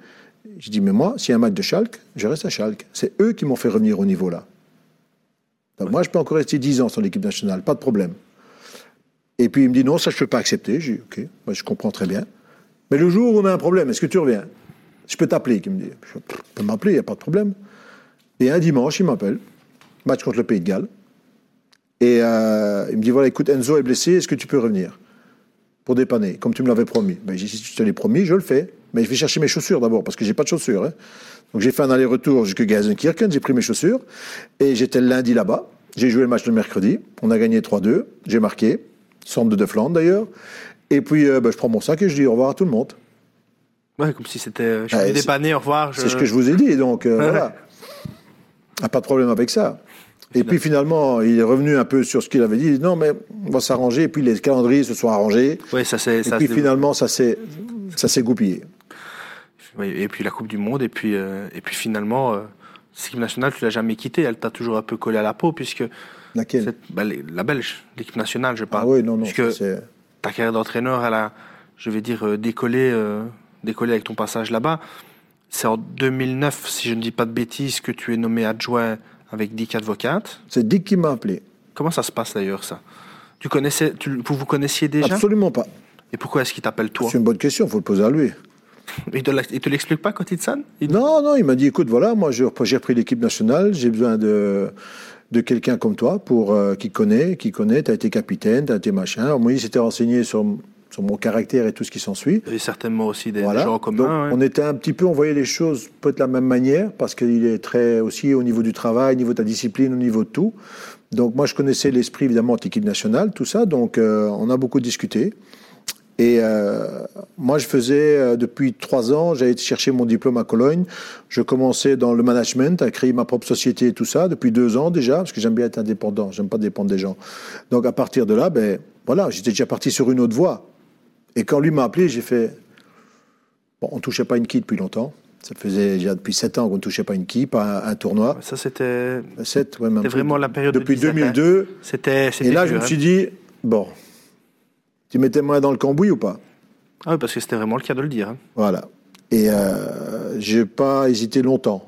J'ai dit, mais moi, s'il y a un match de Schalke, je reste à Schalke. C'est eux qui m'ont fait revenir au niveau là. Donc moi, je peux encore rester 10 ans sur l'équipe nationale, pas de problème. Et puis il me dit, non, ça je ne peux pas accepter. J'ai dit, ok, moi, je comprends très bien. Mais le jour où on a un problème, est-ce que tu reviens? Je peux t'appeler, il me dit. Je peux m'appeler, il n'y a pas de problème. Et un dimanche, il m'appelle, match contre le Pays de Galles. Et euh, il me dit, voilà, écoute, Enzo est blessé, est-ce que tu peux revenir? Pour dépanner, comme tu me l'avais promis. Ben, j'ai dit, si tu te l'ai promis, je le fais. Mais je vais chercher mes chaussures d'abord, parce que j'ai pas de chaussures. hein. Donc j'ai fait un aller-retour jusqu'à Gelsenkirchen, j'ai pris mes chaussures, et j'étais le lundi là-bas. J'ai joué le match le mercredi, on a gagné 3-2, j'ai marqué, centre de De Flandre d'ailleurs. Et puis euh, ben, je prends mon sac et je dis au revoir à tout le monde. Ouais, comme si c'était. euh, Je suis dépanné, au revoir. C'est ce que je vous ai dit, donc euh, voilà. Ah, pas de problème avec ça. Et puis finalement, il est revenu un peu sur ce qu'il avait dit. Non, mais on va s'arranger. Et puis les calendriers se sont arrangés. Oui, ça c'est. Et puis finalement, ça s'est, ça s'est goupillé. Oui, et puis la Coupe du Monde, et puis, euh, et puis finalement, euh, cette équipe nationale, tu l'as jamais quittée. Elle t'a toujours un peu collé à la peau, puisque Laquelle cette- bah, les- la Belge, l'équipe nationale, je parle. Ah oui, non, non. Puisque ta carrière d'entraîneur, elle a, je vais dire, euh, décollé, euh, décollé avec ton passage là-bas. C'est en 2009, si je ne dis pas de bêtises, que tu es nommé adjoint avec Dick Advocate. C'est Dick qui m'a appelé. Comment ça se passe d'ailleurs, ça? Tu connaissais, tu, Vous vous connaissiez déjà? Absolument pas. Et pourquoi est-ce qu'il t'appelle toi? C'est une bonne question, il faut le poser à lui. Il te, te l'explique pas quand il te sonne Non, non, il m'a dit écoute, voilà, moi j'ai repris l'équipe nationale, j'ai besoin de, de quelqu'un comme toi pour euh, qui connaît, qui connaît, tu as été capitaine, tu as été machin. Moi, il s'était renseigné sur, sur mon caractère et tout ce qui s'ensuit. Et certainement aussi des, gens communs. On était un petit peu, on voyait les choses peut-être de la même manière, parce qu'il est très aussi au niveau du travail, au niveau de ta discipline, au niveau de tout. Donc moi, je connaissais l'esprit évidemment de l'équipe nationale, tout ça. Donc euh, on a beaucoup discuté. Et euh, moi, je faisais euh, depuis trois ans, j'allais chercher mon diplôme à Cologne. Je commençais dans le management, à créer ma propre société et tout ça depuis deux ans déjà, parce que j'aime bien être indépendant, j'aime pas dépendre des gens. Donc à partir de là, ben voilà, j'étais déjà parti sur une autre voie. Et quand lui m'a appelé, j'ai fait bon, on touchait pas une qui depuis longtemps. Ça faisait déjà depuis sept ans qu'on ne touchait pas une qui, pas un, tournoi. Ça, c'était. Ouais, C'était vraiment la période Depuis 2002. C'était. Et là, je me suis dit, bon, tu mettais moi dans le cambouis ou pas? Ah oui, parce que c'était vraiment le cas de le dire. Hein. Voilà. Et euh, j'ai pas hésité longtemps.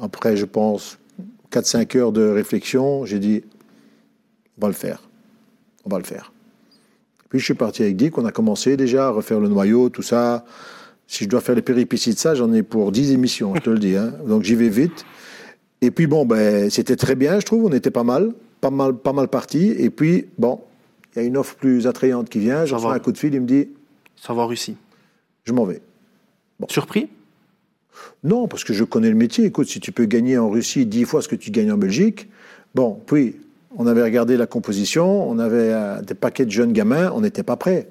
Après, je pense, 4-5 heures de réflexion, j'ai dit, on va le faire. On va le faire. Puis je suis parti avec Dick, on a commencé déjà à refaire le noyau, tout ça. Si je dois faire les péripéties de ça, j'en ai pour 10 émissions, je te le dis. Hein. Donc j'y vais vite. Et puis bon, ben, c'était très bien, je trouve. On était pas mal, pas mal, pas mal parti. Et puis, bon, il y a une offre plus attrayante qui vient, j'en reçois un coup de fil, il me dit Savoir Russie. Je m'en vais. Surpris? Non, parce que je connais le métier. Écoute, si tu peux gagner en Russie dix fois ce que tu gagnes en Belgique, bon, puis on avait regardé la composition, on avait euh, des paquets de jeunes gamins, on n'était pas prêts.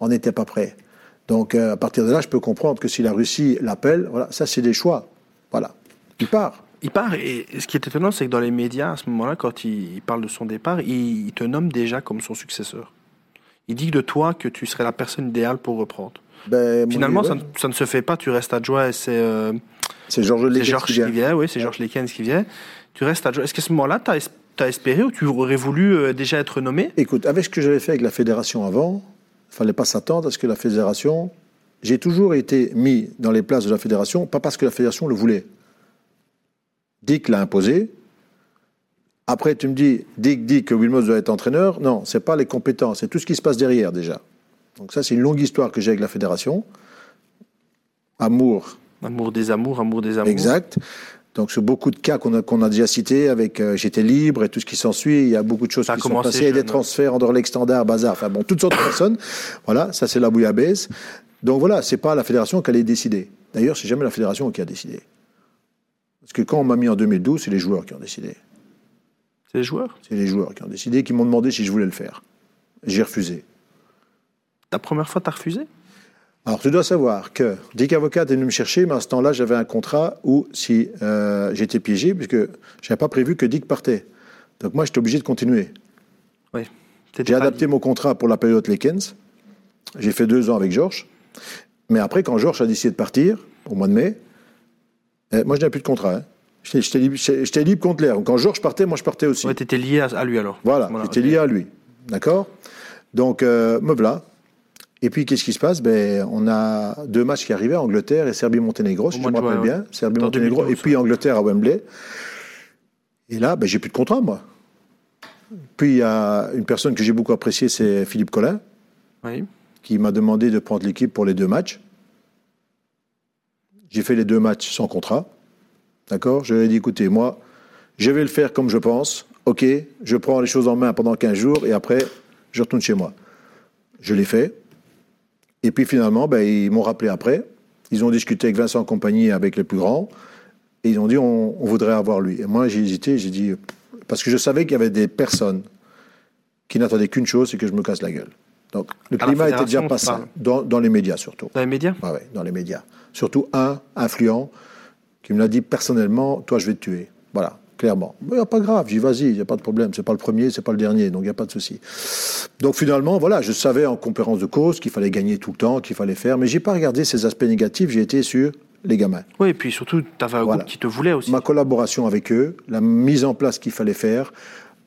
On n'était pas prêts. Donc euh, à partir de là, je peux comprendre que si la Russie l'appelle, voilà, ça c'est des choix. Voilà. Il part. Il part, et ce qui est étonnant, c'est que dans les médias, à ce moment-là, quand il, parle de son départ, il, te nomme déjà comme son successeur. Il dit de toi que tu serais la personne idéale pour reprendre. Ben, Finalement, ça, ne se fait pas, tu restes adjoint et c'est... Euh, c'est Georges Lekens qui, vient. Oui, c'est Georges Lekens qui vient. Tu restes adjoint. Est-ce qu'à ce moment-là, tu as, espéré ou tu aurais voulu euh, déjà être nommé? Écoute, avec ce que j'avais fait avec la fédération avant, il fallait pas s'attendre à ce que la fédération... J'ai toujours été mis dans les places de la fédération, pas parce que la fédération le voulait. Dick l'a imposé. Après, tu me dis, Dick dit que Wilmot doit être entraîneur. Non, c'est pas les compétences, c'est tout ce qui se passe derrière déjà. Donc ça, c'est une longue histoire que j'ai avec la fédération. Amour. Amour des amours, amour des amours. Exact. Donc sur beaucoup de cas qu'on a, a déjà cités, avec euh, j'étais libre et tout ce qui s'ensuit, il y a beaucoup de choses qui sont passées, des transferts, Anderlecht standard, bazar, enfin bon, toutes sortes de personnes. Voilà, ça c'est la bouillabaisse. Donc voilà, c'est pas la fédération qui allait décider. D'ailleurs, c'est jamais la fédération qui a décidé. Parce que quand on m'a mis en 2012, c'est les joueurs qui ont décidé. C'est les joueurs? C'est les joueurs qui ont décidé, qui m'ont demandé si je voulais le faire. J'ai refusé. La première fois, tu as refusé? Alors, tu dois savoir que Dick Avocat est venu me chercher, mais à ce temps-là, j'avais un contrat où si euh, j'étais piégé, puisque je n'avais pas prévu que Dick partait. Donc, moi, j'étais obligé de continuer. Oui. J'ai adapté mon contrat pour la période Lekens. J'ai fait deux ans avec Georges. Mais après, quand Georges a décidé de partir, au mois de mai, eh, moi, je n'avais plus de contrat. Hein. J'étais libre, libre, contre l'air. Quand Georges partait, moi, je partais aussi. Ouais, tu étais lié à, lui alors Voilà, j'étais lié à lui. D'accord? Donc, euh, me voilà. Et puis, qu'est-ce qui se passe? Ben, On a deux matchs qui arrivaient, Angleterre et Serbie-Monténégro, si je me rappelle bien. Serbie-Monténégro, et puis Angleterre à Wembley. Et là, ben, j'ai plus de contrat, moi. Puis, il y a une personne que j'ai beaucoup appréciée, c'est Philippe Collin, qui m'a demandé de prendre l'équipe pour les deux matchs. J'ai fait les deux matchs sans contrat. D'accord? Je lui ai dit, écoutez, moi, je vais le faire comme je pense. OK, je prends les choses en main pendant 15 jours et après, je retourne chez moi. Je l'ai fait. Et puis finalement, ben, ils m'ont rappelé après. Ils ont discuté avec Vincent Compagnie, avec les plus grands. Et ils ont dit, on, voudrait avoir lui. Et moi, j'ai hésité. J'ai dit, parce que je savais qu'il y avait des personnes qui n'attendaient qu'une chose, c'est que je me casse la gueule. Donc, le climat était déjà passé. Dans, dans, les médias, surtout. Dans les médias? Oui, ouais, dans les médias. Surtout un influent qui me l'a dit personnellement, toi, je vais te tuer. Voilà, clairement. Il n'y a pas grave, j'y vas-y, il n'y a pas de problème. C'est pas le premier, c'est pas le dernier, donc il n'y a pas de souci. Donc finalement, voilà, je savais en conférence de cause qu'il fallait gagner tout le temps, qu'il fallait faire, mais j'ai pas regardé ces aspects négatifs, j'ai été sur les gamins. Oui, et puis surtout, tu avais un groupe qui te voulait aussi. Ma collaboration avec eux, la mise en place qu'il fallait faire,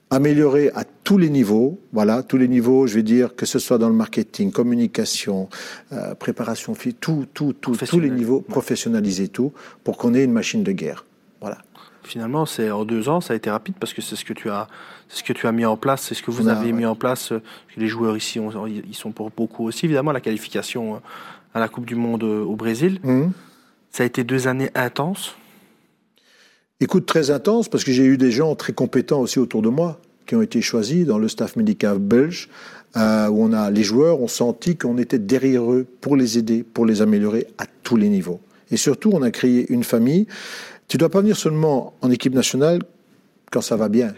améliorer à tous les niveaux, voilà, tous les niveaux, je vais dire, que ce soit dans le marketing, communication, euh, préparation tout, tout, tout, tous les niveaux, professionnaliser tout, pour qu'on ait une machine de guerre. Voilà. Finalement, c'est en deux ans, ça a été rapide parce que c'est ce que tu as, ce que tu as mis en place, c'est ce que vous avez mis en place. Euh, les joueurs ici, ils sont pour beaucoup aussi, évidemment, la qualification euh, à la Coupe du Monde au Brésil. Mmh. Ça a été deux années intenses. Écoute, très intense, parce que j'ai eu des gens très compétents aussi autour de moi, qui ont été choisis dans le staff médical belge, euh, où on a, les joueurs ont senti qu'on était derrière eux pour les aider, pour les améliorer à tous les niveaux. Et surtout, on a créé une famille. Tu ne dois pas venir seulement en équipe nationale quand ça va bien.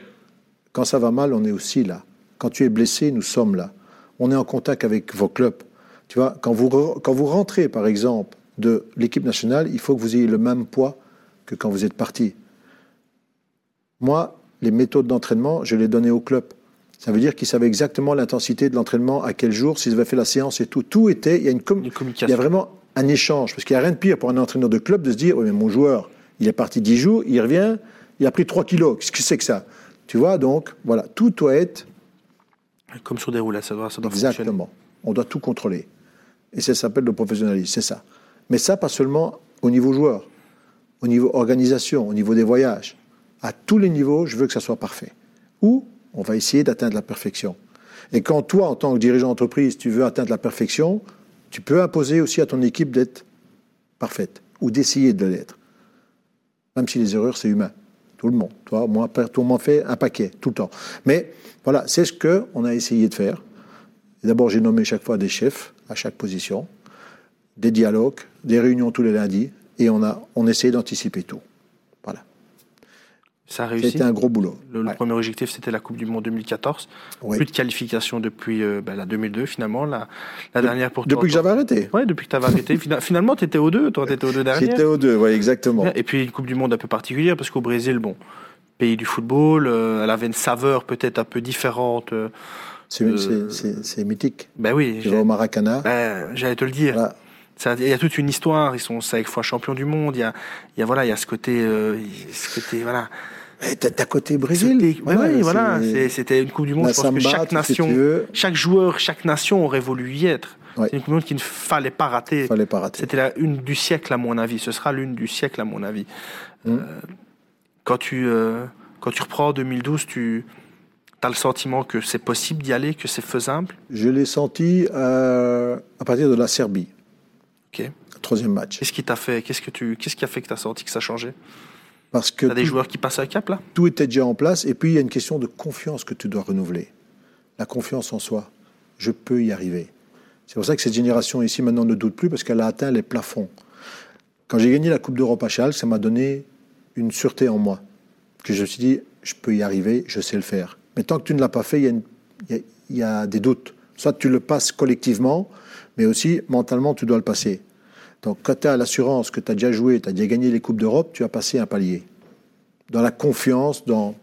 Quand ça va mal, on est aussi là. Quand tu es blessé, nous sommes là. On est en contact avec vos clubs. Tu vois, quand vous, quand vous rentrez, par exemple, de l'équipe nationale, il faut que vous ayez le même poids que quand vous êtes parti. Moi, les méthodes d'entraînement, je les donnais au club. Ça veut dire qu'ils savaient exactement l'intensité de l'entraînement, à quel jour, s'ils avaient fait la séance et tout. Tout était, il y a une, communication. Il y a vraiment un échange. Parce qu'il n'y a rien de pire pour un entraîneur de club de se dire, oui, mais mon joueur, il est parti 10 jours, il revient, il a pris 3 kilos. Qu'est-ce que c'est que ça? Tu vois, donc, voilà, tout doit être. Comme sur des roulettes, ça doit, ça doit Exactement. On doit tout contrôler. Et ça s'appelle le professionnalisme, c'est ça. Mais ça, pas seulement au niveau joueur, au niveau organisation, au niveau des voyages à tous les niveaux, je veux que ça soit parfait. Ou on va essayer d'atteindre la perfection. Et quand toi, en tant que dirigeant d'entreprise, tu veux atteindre la perfection, tu peux imposer aussi à ton équipe d'être parfaite ou d'essayer de l'être. Même si les erreurs, c'est humain. Tout le monde. Toi, moi, tout le monde fait un paquet, tout le temps. Mais voilà, c'est ce qu'on a essayé de faire. D'abord, j'ai nommé chaque fois des chefs à chaque position, des dialogues, des réunions tous les lundis, et on a essayé d'anticiper tout. Ça a réussi. C'était un gros boulot. Le, premier objectif, c'était la Coupe du Monde 2014. Plus de qualification depuis euh, ben, la 2002, finalement. La, la dernière pour Depuis que j'avais arrêté. Oui, depuis que tu avais arrêté. *laughs* finalement, tu étais aux deux. Toi, tu étais aux deux dernières. J'étais aux deux, oui, exactement. Et puis, une Coupe du Monde un peu particulière, parce qu'au Brésil, bon, pays du football, euh, elle avait une saveur peut-être un peu différente. Euh, c'est mythique. Ben oui. Tu vas au Maracana. Ben, J'allais te le dire. Il y a toute une histoire. Ils sont cinq fois champions du monde. Il y a, il y a voilà, il y a ce côté, ce côté, voilà. T'as côté Brésil. oui, voilà. C'était une Coupe du Monde. Je pense que chaque nation, chaque joueur, chaque nation aurait voulu y être. C'est une Coupe du Monde qu'il ne fallait pas rater. Fallait pas rater. C'était une du siècle à mon avis. Ce sera l'une du siècle à mon avis. Mm. Euh, quand tu euh, quand tu reprends en 2012, tu as le sentiment que c'est possible d'y aller, que c'est faisable? Je l'ai senti euh, à partir de la Serbie. Ok. Troisième match. Qu'est-ce qui t'a fait Qu'est-ce que tu Qu'est-ce qui a fait que tu as senti que ça changeait? Parce que. des joueurs qui passent à cap là? Tout était déjà en place. Et puis il y a une question de confiance que tu dois renouveler. La confiance en soi. Je peux y arriver. C'est pour ça que cette génération ici maintenant ne doute plus parce qu'elle a atteint les plafonds. Quand j'ai gagné la Coupe d'Europe à Châles, ça m'a donné une sûreté en moi. Que je me suis dit, je peux y arriver, je sais le faire. Mais tant que tu ne l'as pas fait, il y, y, a des doutes. Soit tu le passes collectivement, mais aussi mentalement, tu dois le passer. Donc quand tu as l'assurance que tu as déjà joué, tu as déjà gagné les Coupes d'Europe, tu as passé un palier. Dans la confiance, dans...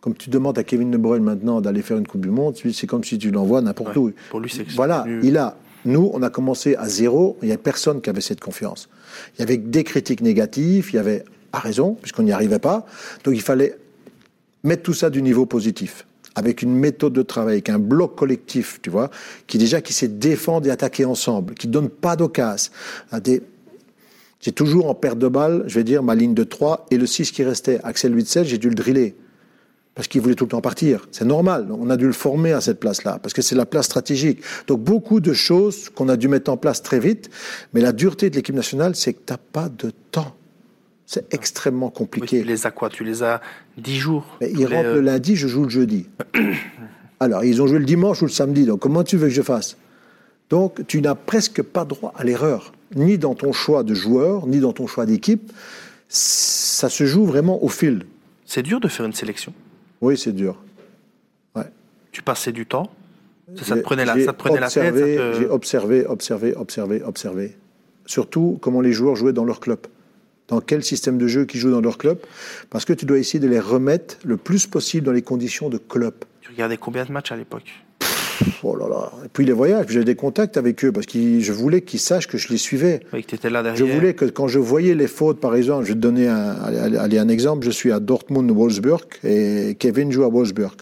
Comme tu demandes à Kevin De Bruyne maintenant d'aller faire une Coupe du Monde, c'est comme si tu l'envoies n'importe où. Pour lui, c'est Voilà, il a. Nous, on a commencé à zéro, il n'y a personne qui avait cette confiance. Il y avait des critiques négatives, il y avait, à raison, puisqu'on n'y arrivait pas. Donc il fallait mettre tout ça du niveau positif avec une méthode de travail, avec un bloc collectif, tu vois, qui déjà qui sait défendre et attaquer ensemble, qui donne pas d'occasion. Des... J'ai toujours en perte de balle, je vais dire, ma ligne de 3 et le 6 qui restait. Axel 8-7, j'ai dû le driller. Parce qu'il voulait tout le temps partir. C'est normal. On a dû le former à cette place-là. Parce que c'est la place stratégique. Donc, beaucoup de choses qu'on a dû mettre en place très vite. Mais la dureté de l'équipe nationale, c'est que tu n'as pas de temps. C'est extrêmement compliqué. tu les as quoi Tu les as 10 jours Mais Ils rentrent le lundi, je joue le jeudi. *clears throat* Alors, ils ont joué le dimanche ou le samedi, donc comment tu veux que je fasse? Donc, tu n'as presque pas droit à l'erreur, ni dans ton choix de joueur, ni dans ton choix d'équipe. Ça se joue vraiment au fil. C'est dur de faire une sélection? Oui, c'est dur. Ouais. Tu passais du temps? Ça, te prenait la, ça te prenait la tête J'ai observé, observé, observé, observé. Surtout comment les joueurs jouaient dans leur club dans quel système de jeu qui jouent dans leur club, parce que tu dois essayer de les remettre le plus possible dans les conditions de club. Tu regardais combien de matchs à l'époque? Oh là là. Et puis les voyages, j'avais des contacts avec eux parce que je voulais qu'ils sachent que je les suivais. Oui, que étais là Je derrière. voulais que quand je voyais les fautes, par exemple, je vais te donner un, allez, un exemple. Je suis à Dortmund-Wolfsburg et Kevin joue à Wolfsburg.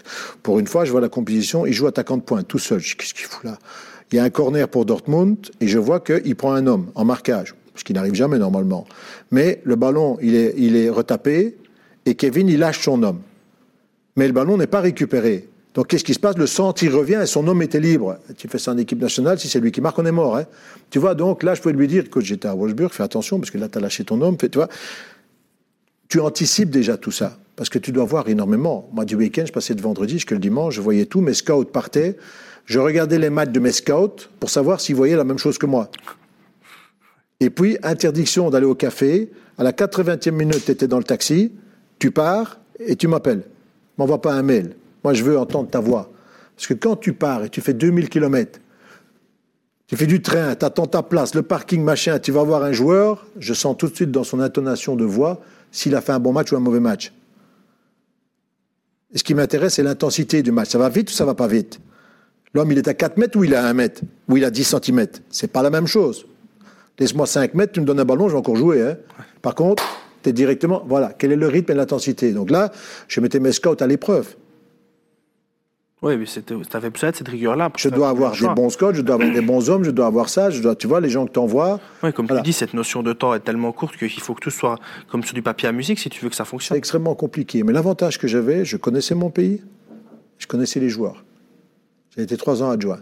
Pour une fois, je vois la compétition, il joue attaquant de pointe, tout seul. Je Qu'est-ce qu'il fout là? Il y a un corner pour Dortmund et je vois qu'il prend un homme en marquage, ce qui n'arrive jamais normalement. Mais le ballon, il est, retapé et Kevin, il lâche son homme. Mais le ballon n'est pas récupéré. Donc qu'est-ce qui se passe? Le centre, il revient et son homme était libre. Tu fais ça en équipe nationale, si c'est lui qui marque, on est mort. Hein tu vois, donc là, je pouvais lui dire, écoute, j'étais à Wolfsburg, fais attention, parce que là, tu as lâché ton homme. Tu tu anticipes déjà tout ça, parce que tu dois voir énormément. Moi, du week-end, je passais de vendredi jusqu'à le dimanche, je voyais tout, mes scouts partaient, je regardais les matchs de mes scouts pour savoir s'ils voyaient la même chose que moi. Et puis, interdiction d'aller au café. À la 80e minute, tu étais dans le taxi, tu pars et tu m'appelles. M'envoie pas un mail. Moi, je veux entendre ta voix. Parce que quand tu pars et tu fais 2000 km, tu fais du train, tu attends ta place, le parking, machin, tu vas voir un joueur, je sens tout de suite dans son intonation de voix s'il a fait un bon match ou un mauvais match. Et ce qui m'intéresse, c'est l'intensité du match. Ça va vite ou ça va pas vite? L'homme, il est à 4 mètres ou il est à 1 mètre? Ou il a 10 cm C'est pas la même chose. Laisse-moi 5 mètres, tu me donnes un ballon, je vais encore jouer. Hein. Par contre, tu es directement. Voilà, quel est le rythme et l'intensité? Donc là, je mettais mes scouts à l'épreuve. Oui, mais tu avais besoin de cette rigueur-là. Je dois avoir des bons scouts, je dois avoir des bons hommes, je dois avoir ça, je dois, tu vois, les gens que tu envoies. Oui, comme Voilà. tu dis, cette notion de temps est tellement courte qu'il faut que tout soit comme sur du papier à musique si tu veux que ça C'est fonctionne. extrêmement compliqué. Mais l'avantage que j'avais, je connaissais mon pays, je connaissais les joueurs. J'ai été trois ans adjoint.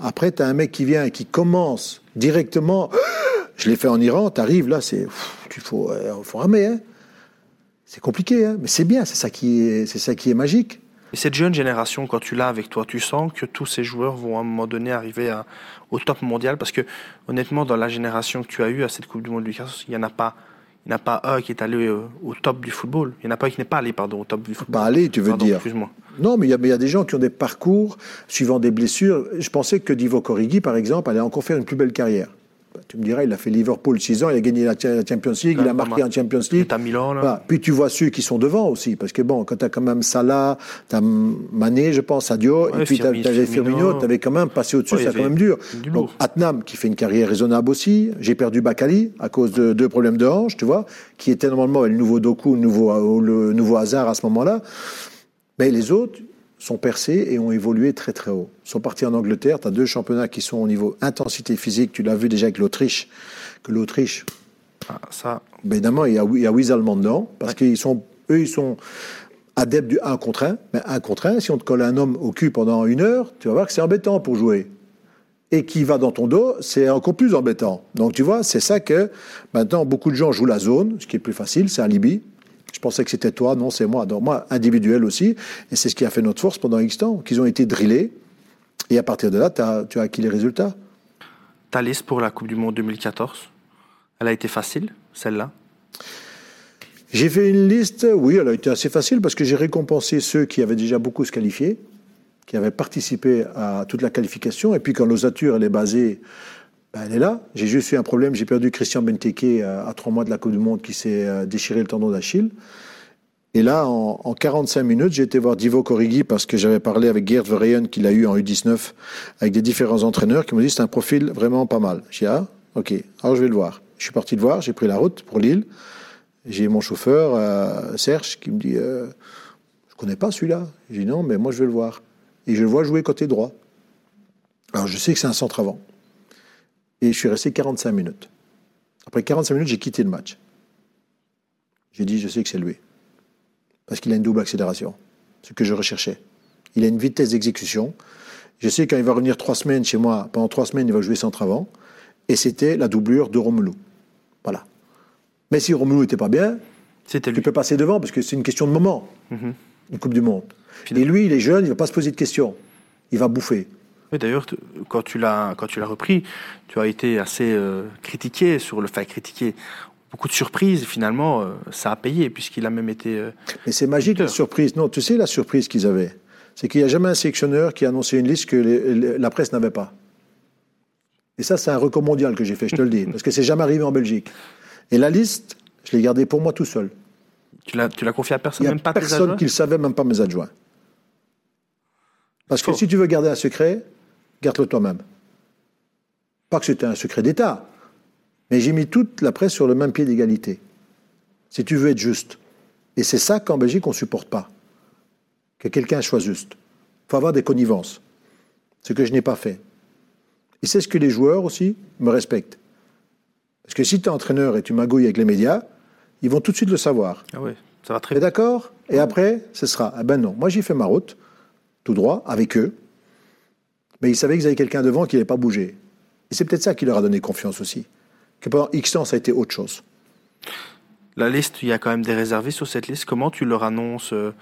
Après, tu as un mec qui vient et qui commence directement. *gasps* Je l'ai fait en Iran, tu arrives là, c'est. Il faut, euh, faut ramer, hein. C'est compliqué, hein. mais c'est bien, c'est ça, qui est- c'est ça qui est magique. Et cette jeune génération, quand tu l'as avec toi, tu sens que tous ces joueurs vont à un moment donné arriver à- au top mondial? Parce que honnêtement, dans la génération que tu as eue à cette Coupe du Monde 2014, il n'y en a pas. Il n'y en a pas un qui est allé euh, au top du football. Il n'y en a pas un qui n'est pas allé pardon, au top du football. Pas aller, tu veux Pardon, dire? Excuse-moi. Non, mais il y, a- y des gens qui ont des parcours suivant des blessures. Je pensais que Divo Corrigui, par exemple, allait encore faire une plus belle carrière. Bah, Tu me diras, il a fait Liverpool 6 ans, il a gagné la la Champions League, il a marqué en Champions League. À Milan, là. Voilà. Puis tu vois ceux qui sont devant aussi, parce que bon, quand tu as quand même Salah, tu as Mané, je pense, Sadio, Ouais, et puis tu avais Firmino, tu avais quand même passé au-dessus, Ouais, c'est quand même dur. du Donc. Atnam, qui fait une carrière raisonnable aussi, j'ai perdu Bakali à cause de deux problèmes de hanche, tu vois, qui était normalement le nouveau Doku, le nouveau, le nouveau hasard à ce moment-là. Mais les autres sont percés et ont évolué très très haut. Ils sont partis en Angleterre, tu as deux championnats qui sont au niveau intensité physique, tu l'as vu déjà avec l'Autriche, que l'Autriche, Ah, ça, ben, évidemment, il y a, il y a Wies allemand dedans, parce qu'ils sont, eux, ils sont adeptes du 1 contre 1. Mais 1 contre 1, si on te colle un homme au cul pendant une heure, tu vas voir que c'est embêtant pour jouer. Et qui va dans ton dos, c'est encore plus embêtant. Donc tu vois, c'est ça que maintenant beaucoup de gens jouent la zone, ce qui est plus facile, c'est un Libye. Je pensais que c'était toi, non, c'est moi. Donc moi, individuel aussi, et c'est ce qui a fait notre force pendant X temps, qu'ils ont été drillés. Et à partir de là, t'as- tu as acquis les résultats. ta liste pour la Coupe du Monde 2014, elle a été facile, celle-là? J'ai fait une liste, oui, elle a été assez facile parce que j'ai récompensé ceux qui avaient déjà beaucoup se qualifié, qui avaient participé à toute la qualification. Et puis quand l'osature, elle est basée, ben, elle est là. J'ai juste eu un problème, j'ai perdu Christian Benteke euh, à trois mois de la Coupe du Monde qui s'est euh, déchiré le tendon d'Achille. Et là, en, en 45 minutes, j'ai été voir Divo Corrigui parce que j'avais parlé avec Gerd Verheyen, qu'il a eu en U19, avec des différents entraîneurs qui m'ont dit c'est un profil vraiment pas mal. J'ai dit, ah, ok, alors je vais le voir. Je suis parti le voir, j'ai pris la route pour Lille. J'ai mon chauffeur, euh, Serge, qui me dit euh, Je connais pas celui-là. J'ai dit Non, mais moi je vais le voir. Et je le vois jouer côté droit. Alors je sais que c'est un centre avant. Et je suis resté 45 minutes. Après 45 minutes, j'ai quitté le match. J'ai dit Je sais que c'est lui. Parce qu'il a une double accélération. Ce que je recherchais. Il a une vitesse d'exécution. Je sais quand il va revenir trois semaines chez moi, pendant trois semaines, il va jouer centre avant. Et c'était la doublure de Romelu. Voilà. Mais si Romelu n'était pas bien, C'était tu peux passer devant parce que c'est une question de moment, Mhm. une Coupe du Monde. Finalement. Et lui, il est jeune, il ne va pas se poser de questions. Il va bouffer. Oui, D'ailleurs, quand tu l'as quand tu l'as repris, tu as été assez euh, critiqué sur le fait critiqué. Beaucoup de surprises, finalement, euh, ça a payé puisqu'il a même été. euh, Mais c'est magique la surprise. Non, tu sais la surprise qu'ils avaient C'est qu'il n'y a jamais un sélectionneur qui a annoncé une liste que les- les- la presse n'avait pas. Et ça, c'est un record mondial que j'ai fait, je te le dis. *laughs* Parce que c'est jamais arrivé en Belgique. Et la liste, je l'ai gardée pour moi tout seul. tu l'as tu l'as confié à Il personne, a même pas personne qui le savait, même pas mes adjoints. Parce que si tu veux garder un secret, garde-le toi-même. Pas que c'était un secret d'État, mais j'ai mis toute la presse sur le même pied d'égalité. Si tu veux être juste. Et c'est ça qu'en Belgique, on ne supporte pas. Que quelqu'un soit juste. Il faut avoir des connivences. Ce que je n'ai pas fait. Et c'est ce que les joueurs aussi me respectent. Parce que si tu es entraîneur et tu magouilles avec les médias, ils vont tout de suite le savoir. Ah ouais, ça va très bien. d'accord? Et après, ce sera. Ah ben non, moi j'ai fait ma route, tout droit, avec eux. Mais ils savaient qu'ils avaient quelqu'un devant qui n'allait pas bouger. Et c'est peut-être ça qui leur a donné confiance aussi. Que pendant X temps, ça a été autre chose. La liste, il y a quand même des réservés sur cette liste. Comment tu leur annonces euh,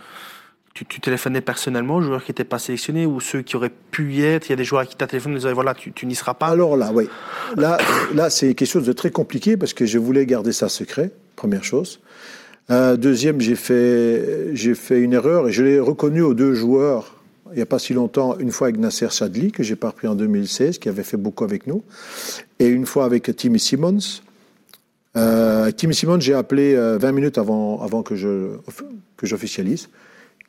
tu, tu téléphonais personnellement aux joueurs qui n'étaient pas sélectionnés ou ceux qui auraient pu y être? Il y a des joueurs à qui tu as téléphoné et disaient voilà, tu, tu n'y seras pas? Alors là, oui. Là, là c'est quelque chose de très compliqué parce que je voulais garder ça secret, première chose. Euh, deuxième, j'ai fait, j'ai fait une erreur et je l'ai reconnu aux deux joueurs il n'y a pas si longtemps, une fois avec Nasser Chadli, que j'ai pas repris en 2016, qui avait fait beaucoup avec nous, et une fois avec Timmy Simmons. Euh, Timmy Simmons, j'ai appelé euh, 20 minutes avant, avant que, que j'officialise,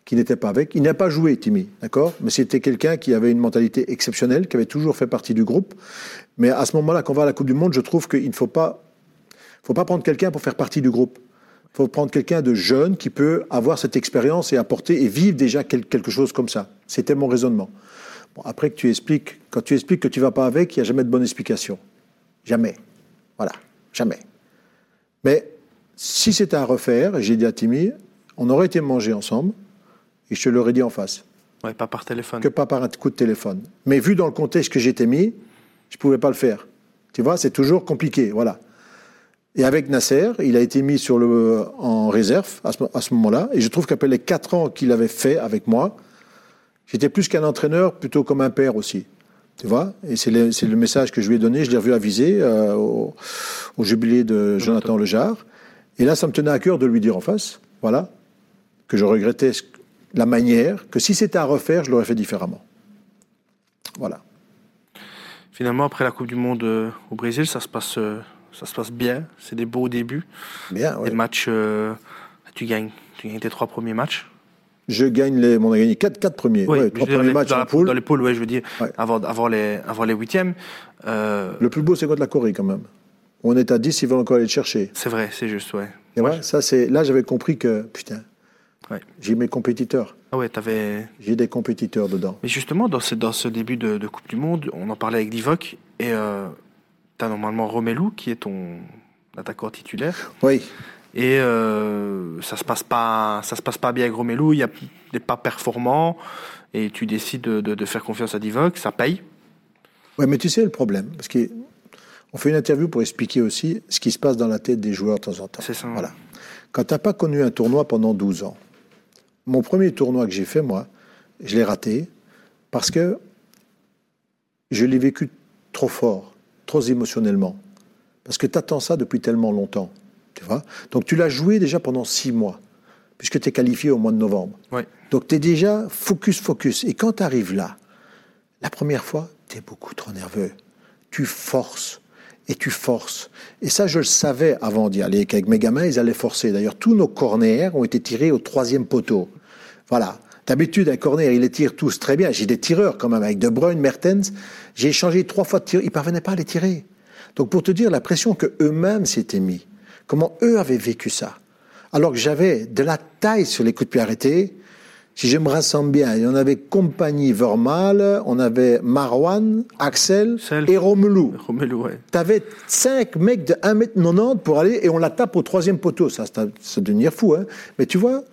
qui n'était pas avec. Il n'a pas joué, Timmy, d'accord? Mais c'était quelqu'un qui avait une mentalité exceptionnelle, qui avait toujours fait partie du groupe. Mais à ce moment-là, quand on va à la Coupe du Monde, je trouve qu'il ne faut pas, faut pas prendre quelqu'un pour faire partie du groupe. Il faut prendre quelqu'un de jeune qui peut avoir cette expérience et apporter et vivre déjà quel- quelque chose comme ça. C'était mon raisonnement. Bon, après que tu expliques, quand tu expliques que tu vas pas avec, il n'y a jamais de bonne explication. Jamais. Voilà. Jamais. Mais si c'était à refaire, j'ai dit à Timmy, on aurait été manger ensemble, et je te l'aurais dit en face, Ouais, pas par téléphone. que pas par un coup de téléphone. Mais vu dans le contexte que j'étais mis, je pouvais pas le faire. Tu vois, c'est toujours compliqué, voilà. Et avec Nasser, il a été mis sur le, en réserve à ce, à ce moment-là, et je trouve qu'après les quatre ans qu'il avait fait avec moi, j'étais plus qu'un entraîneur, plutôt comme un père aussi. Tu vois? Et c'est le, message que je lui ai donné, je l'ai revu aviser euh, au, au jubilé de Jonathan Lejar. Et là, ça me tenait à cœur de lui dire en face, voilà, que je regrettais la manière, que si c'était à refaire, je l'aurais fait différemment. Voilà. Finalement, après la Coupe du Monde euh, au Brésil, ça se passe, euh, ça se passe bien. C'est des beaux débuts. Bien, ouais. Des matchs, euh, tu gagnes, tu gagnes tes trois premiers matchs. Je gagne les, on a gagné quatre, quatre premiers, Oui, ouais, trois premiers les- matchs dans, en la- poule. dans les poules, ouais, je veux dire, Ouais. avant, avant les, avant les huitièmes. Euh, Le plus beau, c'est contre la Corée quand même. On est à 10, ils vont encore aller le chercher. c'est vrai, c'est juste, ouais. Et voilà, ça c'est là j'avais compris que putain, Ouais. j'ai mes compétiteurs, Ah ouais, t'avais. j'ai des compétiteurs dedans. Mais justement, dans ce, dans ce début de, de Coupe du Monde, on en parlait avec Divock, et euh, t'as normalement Romelu qui est ton attaquant titulaire. Oui, Et euh, ça se passe pas, ça se passe pas bien avec Romelu. Il n'est pas performant, et tu décides de, de- de faire confiance à Divock. Ça paye. ouais, mais tu sais le problème, parce que on fait une interview pour expliquer aussi ce qui se passe dans la tête des joueurs de temps en temps. C'est ça. Voilà. Quand t'as pas connu un tournoi pendant 12 ans, mon premier tournoi que j'ai fait moi, je l'ai raté parce que je l'ai vécu trop fort, trop émotionnellement. Parce que tu attends ça depuis tellement longtemps. Tu vois Donc tu l'as joué déjà pendant six mois, puisque tu es qualifié au mois de novembre. Ouais. Donc tu es déjà focus, focus. Et quand tu arrives là, la première fois, tu es beaucoup trop nerveux. Tu forces. Et tu forces. Et ça, je le savais avant d'y aller, qu'avec mes gamins, ils allaient forcer. D'ailleurs, tous nos corners ont été tirés au troisième poteau. Voilà. D'habitude, un corner, ils les tirent tous très bien. J'ai des tireurs quand même, avec De Bruyne, Mertens. J'ai échangé trois fois de tir. Ils ne parvenaient pas à les tirer. Donc, pour te dire la pression que eux-mêmes s'étaient mis, comment eux avaient vécu ça. Alors que j'avais de la taille sur les coups de pied arrêtés. Si je me rassemble bien, il y en avait Compagnie Vermal, on avait Marwan, Axel et Romelu. Romelu, ouais. T'avais cinq mecs de 1m90 pour aller et on la tape au troisième poteau. Ça, c'est c'est devenir fou, hein. Mais tu vois,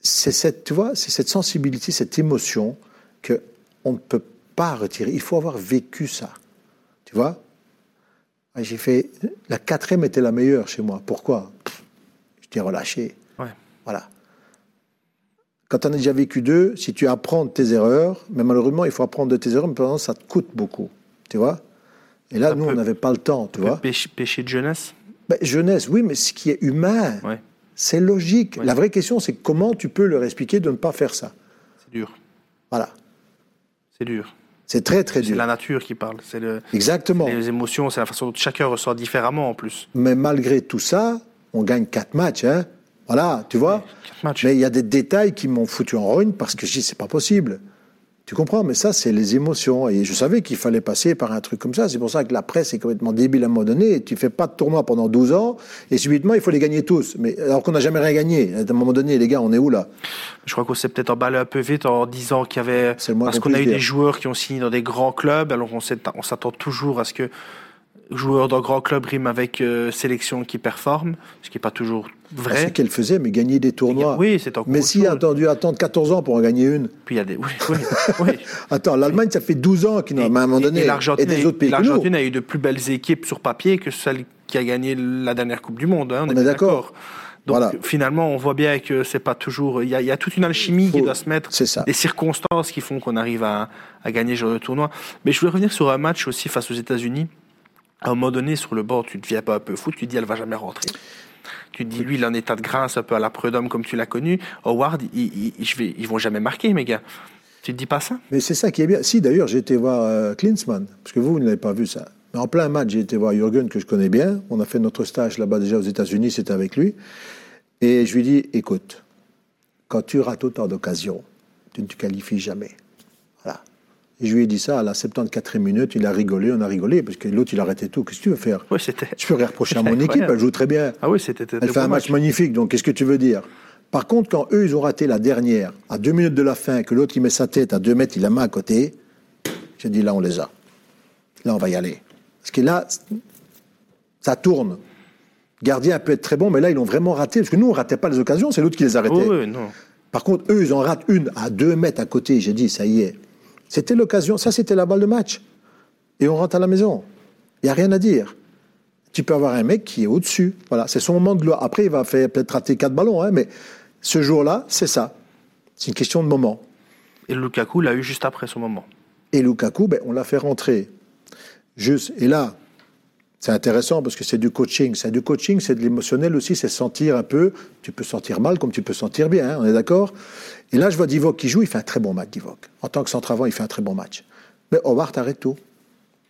c'est cette, tu vois, c'est cette sensibilité, cette émotion que on ne peut pas retirer. Il faut avoir vécu ça. Tu vois? J'ai fait. La quatrième était la meilleure chez moi. Pourquoi? Je t'ai relâché. Ouais. Voilà. Quand on a déjà vécu deux, si tu apprends de tes erreurs, mais malheureusement, il faut apprendre de tes erreurs, mais pendant ça te coûte beaucoup. Tu vois? Et là, Ça nous, peut- on n'avait pas le temps, tu vois Péché, péché de jeunesse? Ben, Jeunesse, oui, mais ce qui est humain, Ouais. c'est logique. Ouais. La vraie question, c'est comment tu peux leur expliquer de ne pas faire ça? C'est dur. Voilà. C'est dur. C'est très, très C'est dur. la nature qui parle. C'est le, Exactement. les émotions, c'est la façon dont chacun ressort différemment en plus. Mais malgré tout ça, on gagne quatre matchs, hein Voilà, tu vois Quatre matchs. Mais il y a des détails qui m'ont foutu en rogne parce que je dis, c'est pas possible. Tu comprends Mais ça, c'est les émotions. Et je savais qu'il fallait passer par un truc comme ça. C'est pour ça que la presse est complètement débile à un moment donné. Tu fais pas de tournoi pendant 12 ans et subitement, il faut les gagner tous. Mais alors qu'on n'a jamais rien gagné. À un moment donné, les gars, on est où là? Je crois qu'on s'est peut-être emballé un peu vite en disant qu'il y avait. Parce qu'on a eu des joueurs qui ont signé dans des grands clubs. Alors on s'attend toujours à ce que joueur dans grand club rime avec euh, sélection qui performe, ce qui n'est pas toujours C'est vrai. qu'elle faisait, mais gagner des tournois. Oui, c'est encore Messi a attendu attendre 14 ans pour en gagner une. Puis il y a des. Oui, oui, *laughs* oui. Attends, l'Allemagne, ça fait 12 ans qu'ils n'ont, à un moment donné, et l'Argentine des autres pays l'Argentine a eu de plus belles équipes sur papier que celle qui a gagné la dernière Coupe du Monde. hein, on, On est d'accord. Donc Voilà. finalement, on voit bien que c'est pas toujours. Il y, a, il y a toute une alchimie qui doit se mettre. C'est ça. Des circonstances qui font qu'on arrive à, à gagner ce genre de tournoi. Mais je voulais revenir sur un match aussi face aux États-Unis. À un moment donné, sur le bord, tu te viens pas un peu fou, tu te dis elle va jamais rentrer. Tu dis lui, il est en état de grâce, un peu à la Prud'homme comme tu l'as connu. Howard, ils, ils, vont jamais marquer, mes gars. Tu te dis pas ça? Mais c'est ça qui est bien. Si, d'ailleurs, j'ai été voir euh, Klinsmann, parce que vous, vous n'avez pas vu ça. Mais en plein match, j'ai été voir Jürgen, que je connais bien. On a fait notre stage là-bas déjà aux États-Unis, c'était avec lui. Et je lui dis écoute, quand tu rates autant d'occasions, tu ne te qualifies jamais. Et je lui ai dit ça à la 74e minute, il a rigolé, on a rigolé, parce que l'autre, il arrêtait tout. Qu'est-ce que tu veux faire? Oui, c'était. Je peux rien reprocher à *laughs* mon équipe, elle joue très bien. Ah oui, c'était. Elle fait un match magnifique, donc qu'est-ce que tu veux dire? Par contre, quand eux, ils ont raté la dernière, à deux minutes de la fin, que l'autre, il met sa tête à deux mètres, il la met à côté, j'ai dit, là, on les a. Là, on va y aller. Parce que là, ça tourne. Gardien peut être très bon, mais là, ils l'ont vraiment raté, parce que nous, on ratait pas les occasions, c'est l'autre qui les arrêtait. Oui, oui, non. Par contre, eux, ils en ratent une à deux mètres à côté. J'ai dit, ça y est. C'était l'occasion. Ça, c'était la balle de match. Et on rentre à la maison. Il n'y a rien à dire. Tu peux avoir un mec qui est au-dessus. Voilà, c'est son moment de gloire. Après, il va faire peut-être rater quatre ballons, hein, mais ce jour-là, c'est ça. C'est une question de moment. Et Lukaku l'a eu juste après son moment. Et Lukaku, ben, on l'a fait rentrer. Juste. Et là, c'est intéressant parce que c'est du coaching. C'est du coaching, c'est de l'émotionnel aussi, c'est sentir un peu. Tu peux sentir mal comme tu peux sentir bien, hein, on est d'accord? Et là, je vois Divock qui joue, il fait un très bon match, Divock. En tant que centre-avant, il fait un très bon match. Mais Howard arrête tout.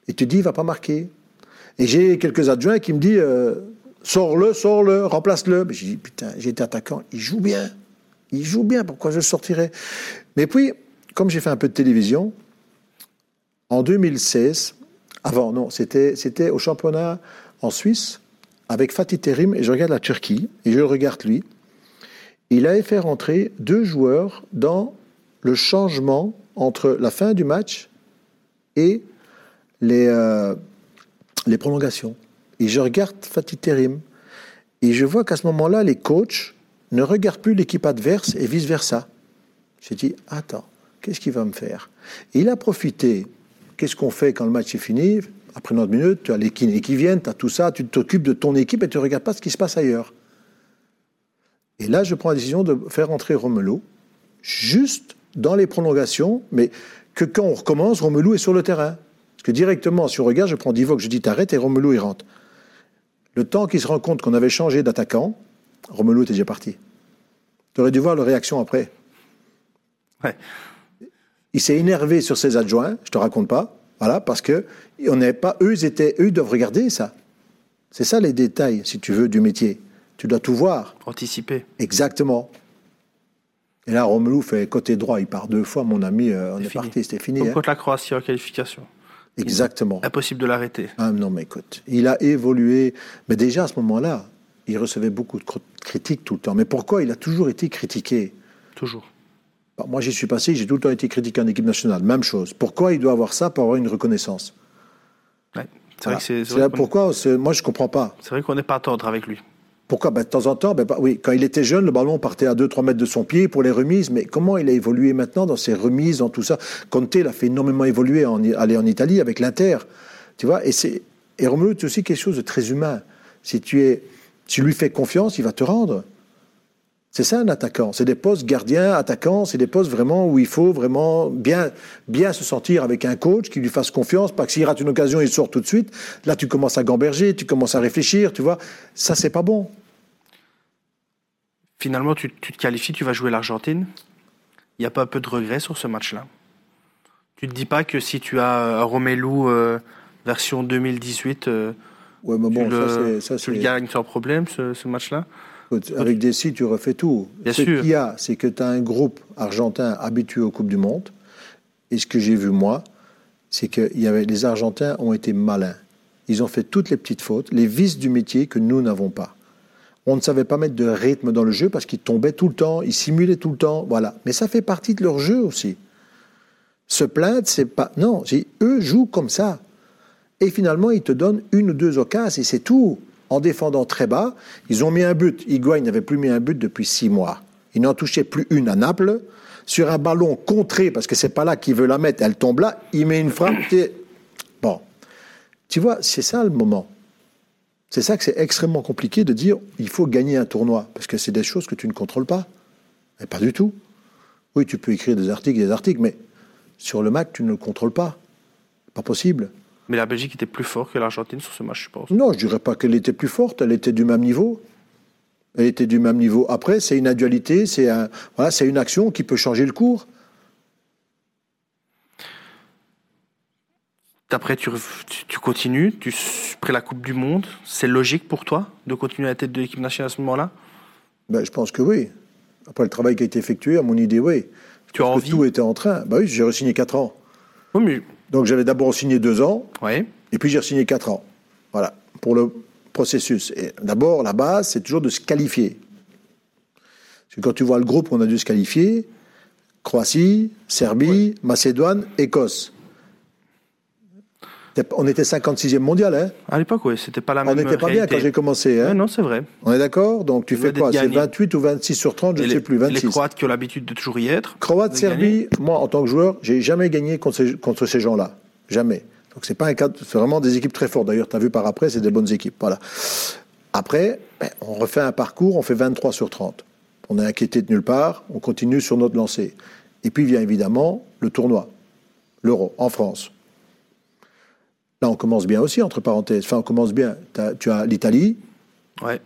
Et tu dis, il va pas marquer. Et j'ai quelques adjoints qui me disent, euh, sors-le, sors-le, remplace-le. Mais J'ai dit, putain, j'ai été attaquant, il joue bien. Il joue bien, pourquoi je sortirais? Mais puis, comme j'ai fait un peu de télévision, en 2016, avant, non, c'était, au championnat en Suisse avec Fatih Terim et je regarde la Turquie et je regarde lui. Il avait fait rentrer deux joueurs dans le changement entre la fin du match et les, euh, les prolongations. Et je regarde Fatih Terim et je vois qu'à ce moment-là, les coachs ne regardent plus l'équipe adverse et vice-versa. J'ai dit, attends, qu'est-ce qu'il va me faire? Il a profité. Qu'est-ce qu'on fait quand le match est fini Après 90 minutes, tu as les kinés qui viennent, tu as tout ça, tu t'occupes de ton équipe et tu ne regardes pas ce qui se passe ailleurs. Et là, je prends la décision de faire entrer Romelu, juste dans les prolongations, mais que quand on recommence, Romelu est sur le terrain. Parce que directement, si on regarde, je prends Divock, je dis t'arrêtes et Romelu, il rentre. Le temps qu'il se rend compte qu'on avait changé d'attaquant, Romelu était déjà parti. Tu aurais dû voir leur réaction après. Ouais. Il s'est énervé sur ses adjoints, je te raconte pas, voilà, parce que on n'est pas, eux, étaient, eux, doivent regarder ça. C'est ça les détails, si tu veux, du métier. Tu dois tout voir, Anticipé. exactement. Et là, Romelu fait côté droit, il part deux fois, mon ami, euh, on est parti, c'était fini. Comme hein. contre la Croatie en qualification. Exactement. Impossible de l'arrêter. Ah non, mais écoute, il a évolué. Mais déjà à ce moment-là, il recevait beaucoup de cr- critiques tout le temps. Mais pourquoi il a toujours été critiqué? Toujours. Bah, Moi, j'y suis passé, j'ai tout le temps été critiqué en équipe nationale. Même chose. Pourquoi il doit avoir ça pour avoir une reconnaissance Ouais. C'est Voilà. vrai que c'est- pourquoi Moi, je comprends pas. c'est vrai qu'on n'est pas tendre avec lui. Pourquoi? Ben, De temps en temps, ben, oui, quand il était jeune, le ballon partait à 2-3 mètres de son pied pour les remises. Mais comment il a évolué maintenant dans ses remises, dans tout ça? Conte l'a fait énormément évoluer, en, aller en Italie avec l'Inter. Tu vois? Et, c'est- et Romelu, c'est aussi quelque chose de très humain. Si tu, es, tu lui fais confiance, il va te rendre. C'est ça un attaquant. C'est des postes gardiens, attaquants, c'est des postes vraiment où il faut vraiment bien, bien se sentir avec un coach qui lui fasse confiance. Pas que s'il rate une occasion, il sort tout de suite. Là, tu commences à gamberger, tu commences à réfléchir, tu vois. Ça, c'est pas bon. Finalement, tu, tu te qualifies, tu vas jouer l'Argentine. Il n'y a pas un peu de regret sur ce match-là Tu te dis pas que si tu as un Romelu euh, version 2018, euh, Ouais, mais tu, le, ça, c'est- ça, tu le c'est. gagnes sans problème, ce, ce match-là Avec des si, tu refais tout. Bien Ce qu'il y a, c'est que tu as un groupe argentin habitué aux Coupes du Monde. Et ce que j'ai vu, moi, c'est que y avait, les Argentins ont été malins. Ils ont fait toutes les petites fautes, les vices du métier que nous n'avons pas. On ne savait pas mettre de rythme dans le jeu parce qu'ils tombaient tout le temps, ils simulaient tout le temps, voilà. Mais ça fait partie de leur jeu aussi. Se plaindre, c'est pas. Non, eux jouent comme ça. Et finalement, ils te donnent une ou deux occasions et c'est tout. En défendant très bas, ils ont mis un but. Higuain n'avait plus mis un but depuis six mois. Il n'en touchait plus une à Naples. Sur un ballon contré, parce que c'est pas là qu'il veut la mettre, elle tombe là, il met une frappe. Bon. Tu vois, c'est ça le moment. C'est ça que c'est extrêmement compliqué de dire il faut gagner un tournoi, parce que c'est des choses que tu ne contrôles pas. Mais pas du tout. Oui, tu peux écrire des articles, des articles, mais sur le match, tu ne le contrôles pas. Pas possible. Mais la Belgique était plus forte que l'Argentine sur ce match, je pense. Non, je dirais pas qu'elle était plus forte, elle était du même niveau. Elle était du même niveau. Après, c'est une dualité, c'est un, voilà, c'est une action qui peut changer le cours. Après, tu, tu, continues, tu pris la Coupe du Monde. C'est logique pour toi de continuer à la tête de l'équipe nationale à ce moment-là? Ben, Je pense que oui. Après le travail qui a été effectué, à mon idée, oui. Tu as envie Tout était en train. Ben oui, j'ai re-signé 4 ans. Oui, mais... Donc j'avais d'abord signé 2 ans, oui. et puis j'ai re-signé 4 ans. Voilà, pour le processus. D'abord, la base, c'est toujours de se qualifier. Parce que quand tu vois le groupe qu'on a dû se qualifier, Croatie, Serbie, Macédoine, Écosse. On était 56e mondial, hein À l'époque, oui, c'était pas la même On n'était pas bien quand j'ai commencé, hein Non, c'est vrai. On est d'accord? Donc tu fais quoi? C'est 28 ou 26 sur 30, je ne sais plus, 26. Les Croates qui ont l'habitude de toujours y être Croate, Serbie, moi, en tant que joueur, j'ai jamais gagné contre ces, contre ces gens-là. Jamais. Donc c'est pas un cadre, c'est vraiment des équipes très fortes. D'ailleurs, tu as vu par après, c'est des bonnes équipes. Voilà. Après, ben, on refait un parcours, on fait 23 sur 30. On est inquiété de nulle part, on continue sur notre lancée. Et puis vient évidemment le tournoi, l'Euro, en France. Là, on commence bien aussi, entre parenthèses. Enfin, on commence bien. As, tu as l'Italie. Ouais.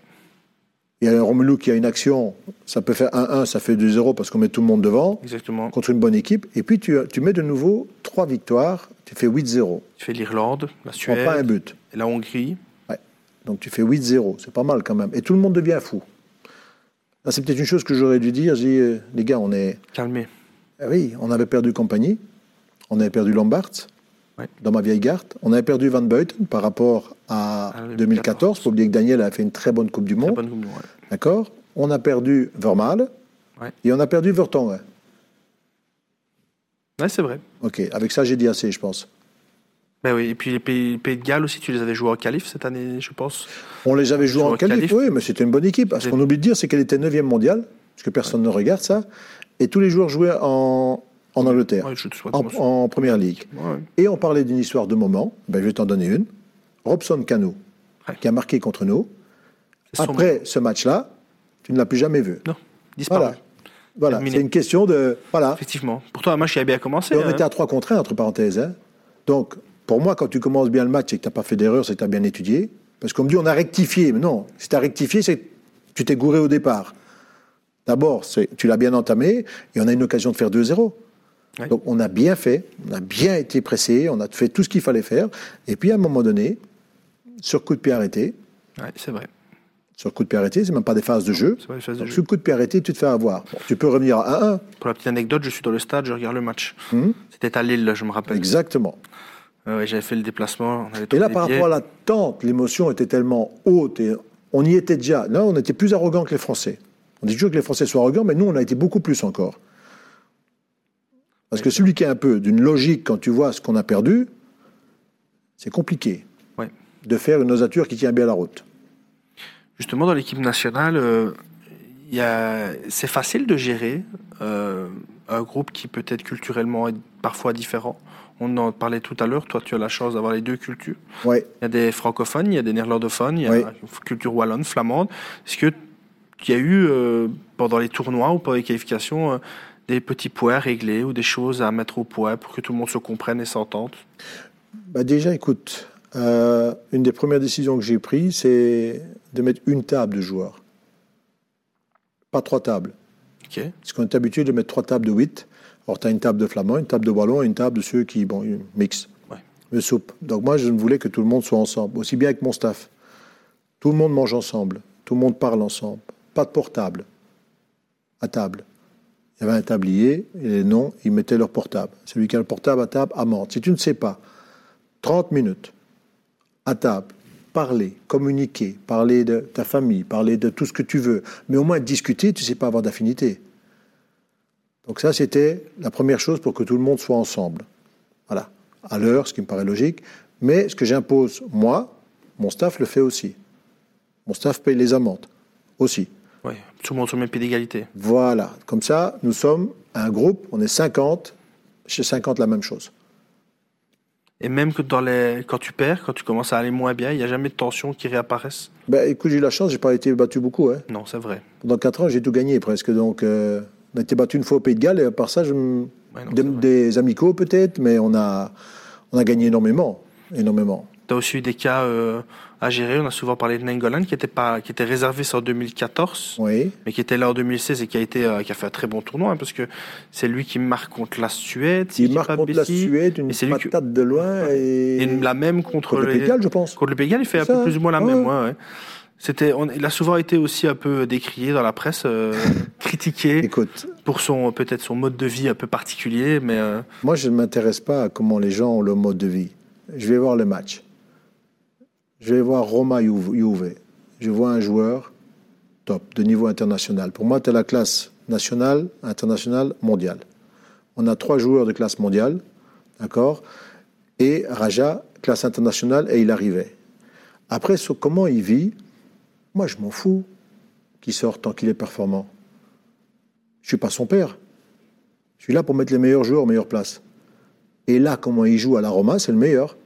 Il y a Romelu qui a une action, ça peut faire 1-1, ça fait 2-0 parce qu'on met tout le monde devant. Exactement. Contre une bonne équipe. Et puis tu, tu mets de nouveau trois victoires, tu fais 8-0. Tu fais l'Irlande, la Suède. pas un but. Et la Hongrie. Ouais. Donc tu fais 8-0, c'est pas mal quand même. Et tout le monde devient fou. Là, c'est peut-être une chose que j'aurais dû dire. J'ai euh, les gars, on est. Calmé. Ah oui, on avait perdu Compagnie, on avait perdu Lombard, dans ma vieille garde. On avait perdu Van Buiten par rapport à 2014. Il faut oublier que Daniel a fait une très bonne Coupe du Monde. D'accord On a perdu Vermael et on a perdu Vertonghen. Ouais, c'est vrai. Ok, avec ça, j'ai dit assez, je pense. Ben oui, et puis les pays, pays, de Galles aussi, tu les avais joués en qualif cette année, je pense. On les avait joués en qualif, oui, mais c'était une bonne équipe. Ce qu'on oublie de dire, c'est qu'elle était 9e mondiale, parce que personne ne regarde ça. Et tous les joueurs jouaient en, en Angleterre, en, première ligue. Et on parlait d'une histoire de moment, ben, je vais t'en donner une. Robson Cano, qui a marqué contre nous. Après ce match-là, tu ne l'as plus jamais vu. Non, disparu. Voilà. Voilà, c'est une question de. Voilà. Effectivement. Pourtant, un match qui a bien commencé. on hein. était à 3 contre 1, entre parenthèses. Hein. Donc, pour moi, quand tu commences bien le match et que tu n'as pas fait d'erreur, c'est que tu as bien étudié. Parce qu'on me dit, on a rectifié. Mais non, si tu as rectifié, c'est que tu t'es gouré au départ. D'abord, tu l'as bien entamé et on a une occasion de faire 2-0. Donc on a bien fait, on a bien été pressé, on a fait tout ce qu'il fallait faire. Et puis à un moment donné, sur coup de pied arrêté. c'est vrai. Sur coup de pied arrêté, c'est même pas des phases de jeu. Pas des phases de sur coup de pied arrêté, tu te fais avoir. tu peux revenir à 1-1. Pour la petite anecdote, je suis dans le stade, je regarde le match. Hmm? C'était à Lille, je me rappelle. Exactement. J'avais fait le déplacement. et là, par rapport à l'attente, l'émotion était tellement haute et on y était déjà. Là, on était plus arrogant que les Français. On dit toujours que les Français sont arrogants, mais nous, on a été beaucoup plus encore. Parce que celui qui est un peu d'une logique quand tu vois ce qu'on a perdu, c'est compliqué de faire une osature qui tient bien la route. Justement, dans l'équipe nationale, euh, c'est facile de gérer euh, un groupe qui peut être culturellement est parfois différent. On en parlait tout à l'heure, toi tu as la chance d'avoir les deux cultures. Il y a des francophones, il y a des néerlandophones, il y a une culture wallonne, flamande. Est-ce que y a eu, euh, pendant les tournois ou pendant les qualifications, des petits points réglés ou des choses à mettre au point pour que tout le monde se comprenne et s'entende? Bah Déjà, écoute, euh, une des premières décisions que j'ai prises, c'est de mettre une table de joueurs. Pas trois tables. Parce qu'on est habitué de mettre trois tables de huit. Alors, tu as une table de flamand, une table de ballon et une table de ceux qui, bon, mixent. Ouais. Le soupe. Donc, moi, je ne voulais que tout le monde soit ensemble, aussi bien avec mon staff. Tout le monde mange ensemble. Tout le monde parle ensemble. Pas de portable à table. Il y avait un tablier, et les noms, ils mettaient leur portable. Celui qui a le portable à table, amende. Si tu ne sais pas, 30 minutes à table, parler, communiquer, parler de ta famille, parler de tout ce que tu veux, mais au moins discuter, tu ne sais pas avoir d'affinité. Donc ça, c'était la première chose pour que tout le monde soit ensemble. Voilà, à l'heure, ce qui me paraît logique. Mais ce que j'impose, moi, mon staff le fait aussi. Mon staff paye les amendes aussi. Oui, tout le monde sur le même pied d'égalité. Voilà, comme ça, nous sommes un groupe, on est 50, chez 50 la même chose. Et même que dans les... quand tu perds, quand tu commences à aller moins bien, il n'y a jamais de tensions qui réapparaissent ben, Écoute, j'ai eu la chance, j'ai pas été battu beaucoup. Hein. Non, c'est vrai. Pendant 4 ans, j'ai tout gagné presque. Donc, euh, on a été battu une fois au Pays de Galles, et à part ça, je... des, des, amicaux peut-être, mais on a, on a gagné énormément. énormément. Tu as aussi eu des cas euh, à gérer. On a souvent parlé de Nengolan qui était, pas, qui était réservé en 2014, oui. mais qui était là en 2016 et qui a, été, euh, qui a fait un très bon tournoi, hein, parce que c'est lui qui marque contre la Suède. il marque contre la Suède, une patate de loin. Et, la même contre, le Pays je pense. Contre le Pays il fait un peu plus ou moins la même. Ouais, C'était, on, il a souvent été aussi un peu décrié dans la presse, euh, *laughs* critiqué Écoute, pour son peut-être son mode de vie un peu particulier, mais moi je ne m'intéresse pas à comment les gens ont le mode de vie. Je vais voir le match. Je vais voir Roma Juve. Je vois un joueur top, de niveau international. Pour moi, tu as la classe nationale, internationale, mondiale. On a trois joueurs de classe mondiale, d'accord? Et Raja, classe internationale, et il arrivait. Après, comment il vit, moi, je m'en fous qu'il sorte tant qu'il est performant. Je suis pas son père. Je suis là pour mettre les meilleurs joueurs aux meilleures places. Et là, comment il joue à la Roma, c'est le meilleur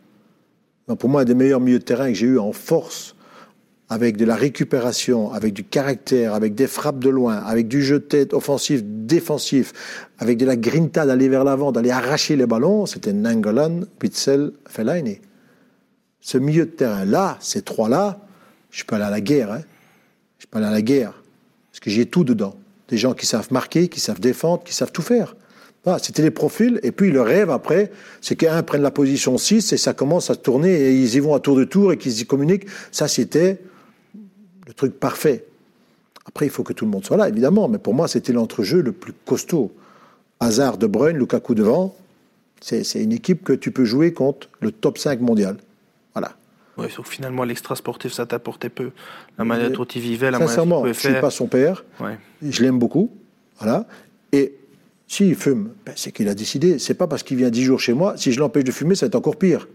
pour moi, un des meilleurs milieux de terrain que j'ai eu en force, avec de la récupération, avec du caractère, avec des frappes de loin, avec du jeu de tête offensif, défensif, avec de la grinta d'aller vers l'avant, d'aller arracher les ballons, c'était Nangolan, Witzel, Fellaini. Ce milieu de terrain-là, ces trois-là, je peux aller à la guerre. Hein. Je peux aller à la guerre. Parce que j'ai tout dedans. Des gens qui savent marquer, qui savent défendre, qui savent tout faire. C'était les profils. Et puis le rêve après, c'est qu'un prenne la position 6 et ça commence à tourner et ils y vont à tour de tour et qu'ils y communiquent. Ça, c'était le truc parfait. Après, il faut que tout le monde soit là, évidemment. Mais pour moi, c'était l'entrejeu le plus costaud. Hazard, De Bruyne, Lukaku devant. C'est une équipe que tu peux jouer contre le top 5 mondial. Voilà. Oui, sauf finalement, l'extra sportif, ça t'apportait peu. La manière dont il vivait, la manière dont il je ne suis pas son père. Ouais. Je l'aime beaucoup. Voilà. Et s'il fume, ben, c'est qu'il a décidé. C'est pas parce qu'il vient dix jours chez moi. Si je l'empêche de fumer, ça va être encore pire.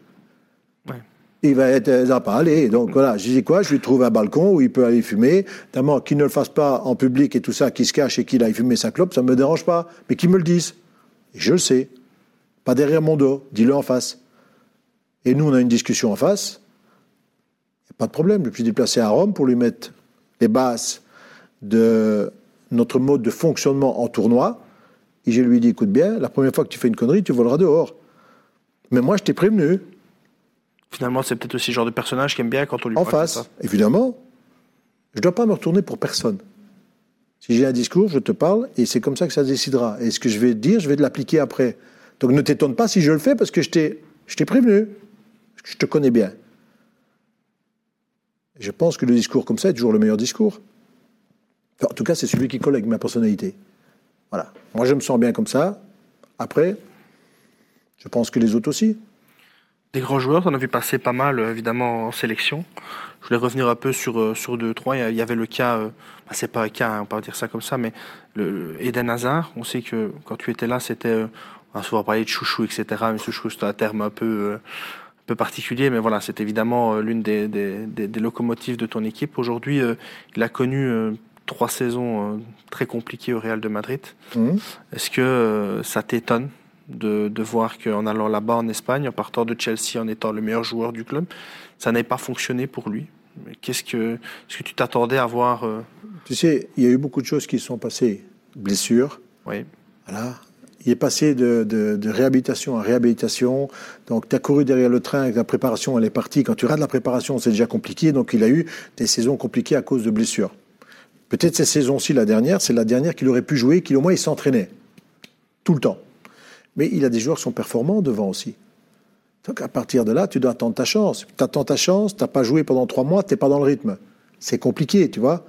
Il va être euh, pas aller. Donc voilà, je dis quoi? Je lui trouve un balcon où il peut aller fumer. D'abord, qu'il ne le fasse pas en public et tout ça, qu'il se cache et qu'il aille fumer sa clope, ça ne me dérange pas. Mais qu'il me le dise. Et je le sais. Pas derrière mon dos. Dis-le en face. Et nous, on a une discussion en face. Pas de problème. Je suis déplacé à Rome pour lui mettre les bases de notre mode de fonctionnement en tournoi. Et je lui dis, écoute bien, la première fois que tu fais une connerie, tu voleras dehors. Mais moi, je t'ai prévenu. Finalement, c'est peut-être aussi le genre de personnage qui aime bien quand on lui En face, évidemment. Je ne dois pas me retourner pour personne. Si j'ai un discours, je te parle et c'est comme ça que ça décidera. Et ce que je vais dire, je vais l'appliquer après. Donc ne t'étonne pas si je le fais parce que je t'ai, je t'ai prévenu. je te connais bien. Je pense que le discours comme ça est toujours le meilleur discours. en tout cas, c'est celui qui colle avec ma personnalité. Voilà. Moi, je me sens bien comme ça. Après, je pense que les autres aussi. Des grands joueurs, on a vu passer pas mal, euh, évidemment, en sélection. Je voulais revenir un peu sur, euh, sur deux, trois. Il y avait le cas, euh, bah, c'est pas un cas, hein, on peut dire ça comme ça, mais le, Eden Hazard, on sait que quand tu étais là, c'était, on a souvent parlé de chouchou, etc. Mais chouchou, c'est un terme un peu, un peu particulier, mais voilà, c'est évidemment l'une des, des, locomotives de ton équipe. Aujourd'hui, il a connu trois saisons euh, très compliquées au Real de Madrid. Mmh. Est-ce que euh, ça t'étonne de, de, voir qu'en allant là-bas en Espagne, en partant de Chelsea, en étant le meilleur joueur du club, ça n'ait pas fonctionné pour lui? Qu'est-ce que, est-ce que tu t'attendais à voir euh, Tu sais, il y a eu beaucoup de choses qui se sont passées. Blessures. Oui. Voilà. Il est passé de, de, de réhabilitation à réhabilitation. Donc, tu as couru derrière le train avec la préparation, elle est partie. Quand tu rates la préparation, c'est déjà compliqué. Donc, il a eu des saisons compliquées à cause de blessures. Peut-être cette saison-ci, la dernière, c'est la dernière qu'il aurait pu jouer, qu'il au moins il s'entraînait. Tout le temps. Mais il a des joueurs qui sont performants devant aussi. Donc à partir de là, tu dois attendre ta chance. Tu attends ta chance, tu n'as pas joué pendant trois mois, tu n'es pas dans le rythme. c'est compliqué, tu vois.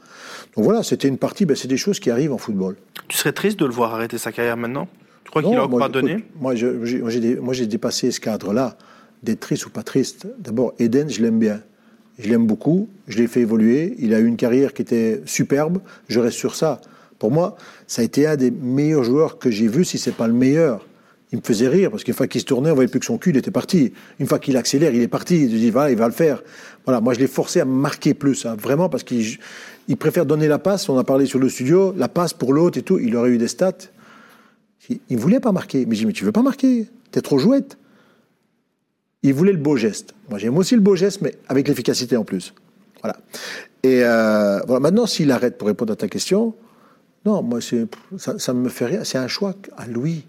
Donc voilà, c'était une partie, ben, c'est des choses qui arrivent en football. Tu serais triste de le voir arrêter sa carrière maintenant? Tu crois qu'il a pas donné? Moi, j'ai dépassé ce cadre-là, d'être triste ou pas triste. D'abord, Eden, je l'aime bien. Je l'aime beaucoup, je l'ai fait évoluer. Il a eu une carrière qui était superbe, je reste sur ça. Pour moi, ça a été un des meilleurs joueurs que j'ai vu, si c'est pas le meilleur. Il me faisait rire parce qu'une fois qu'il se tournait, on voyait plus que son cul, il était parti. Une fois qu'il accélère, il est parti. Je dis voilà, il va le faire. Voilà, moi je l'ai forcé à marquer plus, hein, vraiment parce qu'il il préfère donner la passe. On a parlé sur le studio, la passe pour l'autre et tout. Il aurait eu des stats. Il ne voulait pas marquer. Mais je dis mais tu veux pas marquer T'es trop jouette. Il voulait le beau geste. Moi j'aime aussi le beau geste, mais avec l'efficacité en plus. Voilà. Et euh, voilà. Maintenant, s'il arrête pour répondre à ta question, non, moi, ça, ça me fait rien. C'est un choix à lui.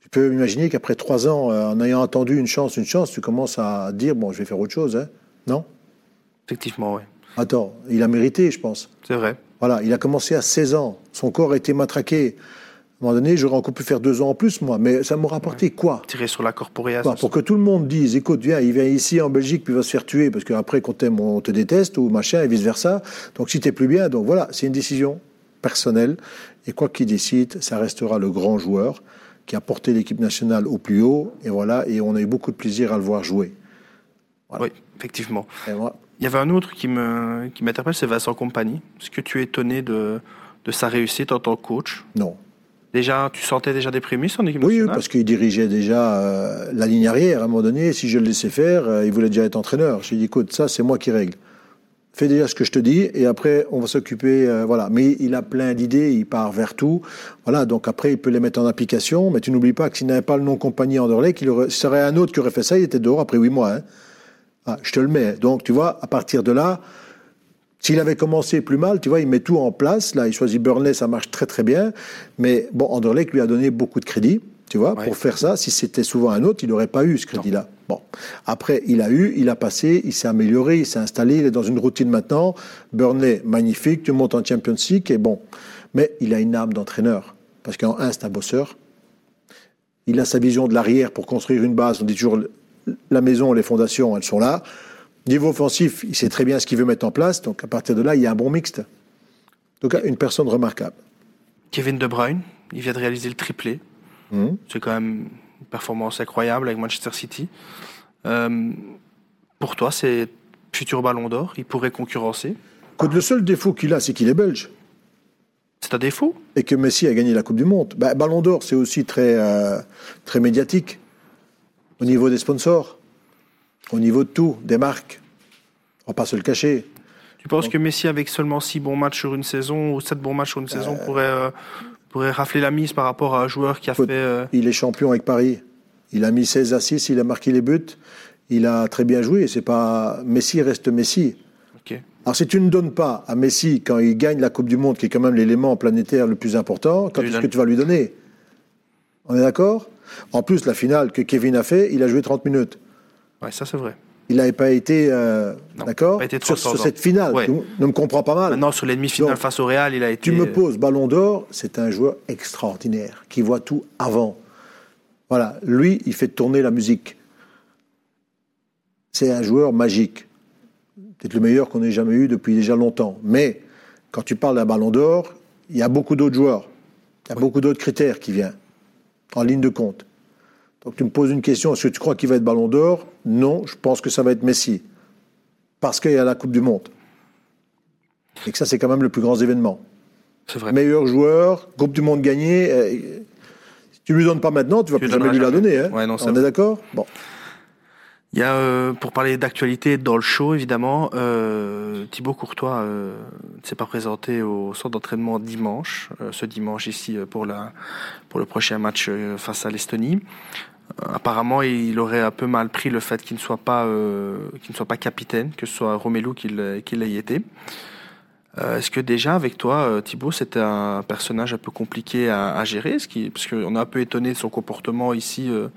Je peux imaginer qu'après trois ans, euh, en ayant attendu une chance, une chance, tu commences à dire bon, je vais faire autre chose, hein non? Effectivement, oui. Attends, il a mérité, je pense. C'est vrai. Voilà, il a commencé à 16 ans. Son corps a été matraqué. À un moment donné, j'aurais encore pu faire deux ans en plus, moi. Mais ça m'aurait apporté quoi? Tirer sur la corporea. Pour que tout le monde dise, écoute, viens, il vient ici en Belgique, puis il va se faire tuer, parce qu'après, quand t'aimes, on te déteste, ou machin, et vice-versa. Donc si t'es plus bien, donc voilà, c'est une décision personnel. Et quoi qu'il décide, ça restera le grand joueur qui a porté l'équipe nationale au plus haut. Et voilà, et on a eu beaucoup de plaisir à le voir jouer. Oui, effectivement. Il y avait un autre qui me qui m'interpelle, c'est Vincent Compagnie. Est-ce que tu es étonné de, de sa réussite en tant que coach? Non. Déjà, tu sentais déjà des prémices en équipe oui, nationale Oui, parce qu'il dirigeait déjà euh, la ligne arrière. À un moment donné, si je le laissais faire, euh, il voulait déjà être entraîneur. J'ai dit, écoute, ça, c'est moi qui règle fais déjà ce que je te dis et après on va s'occuper euh, voilà mais il a plein d'idées il part vers tout voilà donc après il peut les mettre en application mais tu n'oublies pas que s'il n'avait pas le nom compagnie Anderlecht aurait serait un autre qui aurait fait ça il était dehors après huit mois hein. ah, je te le mets donc tu vois à partir de là s'il avait commencé plus mal, tu vois, il met tout en place. Là, il choisit Burnley, ça marche très très bien. Mais bon, Anderlecht lui a donné beaucoup de crédit tu vois, pour faire ça. Si c'était souvent un autre, il n'aurait pas eu ce crédit-là. Bon. Après, il a eu, il a passé, il s'est amélioré, il s'est installé, il est dans une routine maintenant. Burnley, magnifique, tu montes en Champions League, et bon. Mais il a une âme d'entraîneur. Parce qu'en un, c'est un bosseur. Il a sa vision de l'arrière pour construire une base. On dit toujours, la maison, les fondations, elles sont là. Niveau offensif, il sait très bien ce qu'il veut mettre en place. Donc, à partir de là, il y a un bon mixte. Donc, une personne remarquable. Kevin De Bruyne, il vient de réaliser le triplé. Mmh. C'est quand même une performance incroyable avec Manchester City. Euh, pour toi, c'est futur ballon d'or Il pourrait concurrencer Le seul défaut qu'il a, c'est qu'il est belge. C'est un défaut Et que Messi a gagné la Coupe du Monde. Bah, ballon d'or, c'est aussi très, euh, très médiatique. Au niveau des sponsors, au niveau de tout, des marques. On va pas se le cacher. Tu penses que Messi, avec seulement 6 bons matchs sur une saison, ou 7 bons matchs sur une saison, euh, pourrait pourrait rafler la mise par rapport à un joueur qui a fait. Euh, il est champion avec Paris. Il a mis 16 à 6, il a marqué les buts. Il a très bien joué. C'est pas Messi reste Messi. Alors si tu ne donnes pas à Messi quand il gagne la Coupe du Monde, qui est quand même l'élément planétaire le plus important, quand est-ce que tu vas lui donner? On est d'accord? En plus, la finale que Kevin a fait, il a joué 30 minutes. Ouais, ça c'est vrai. Il n'avait pas été, euh, d'accord, sur, sur, cette finale. ne me comprends pas mal. Non, sur l'ennemi final face au Real, il a été. Tu me poses Ballon d'Or, c'est un joueur extraordinaire qui voit tout avant. Voilà, lui, il fait tourner la musique. C'est un joueur magique. Peut-être le meilleur qu'on ait jamais eu depuis déjà longtemps. Mais quand tu parles d'un Ballon d'Or, il y a beaucoup d'autres joueurs. Il y a beaucoup d'autres critères qui viennent en ligne de compte. Donc tu me poses une question, est-ce que tu crois qu'il va être ballon d'or? Non, je pense que ça va être Messi. Parce qu'il y a la Coupe du Monde. Et que ça, c'est quand même le plus grand événement. C'est vrai. Meilleur joueur, Coupe du Monde gagnée. Euh, si tu ne lui donnes pas maintenant, tu vas plus jamais lui la donner. Hein. Ouais, non, On est d'accord? Bon. Il y a, euh, pour parler d'actualité dans le show, évidemment, euh, Thibaut Courtois euh, ne s'est pas présenté au centre d'entraînement dimanche, euh, ce dimanche ici pour, la, pour le prochain match face à l'Estonie. Apparemment, il aurait un peu mal pris le fait qu'il ne soit pas, qu'il ne soit pas capitaine, que ce soit Romelu qui l'ait été. Est-ce que déjà avec toi, Thibaut, c'était un personnage un peu compliqué à, à gérer, ce qui, parce qu'on a un peu étonné de son comportement ici de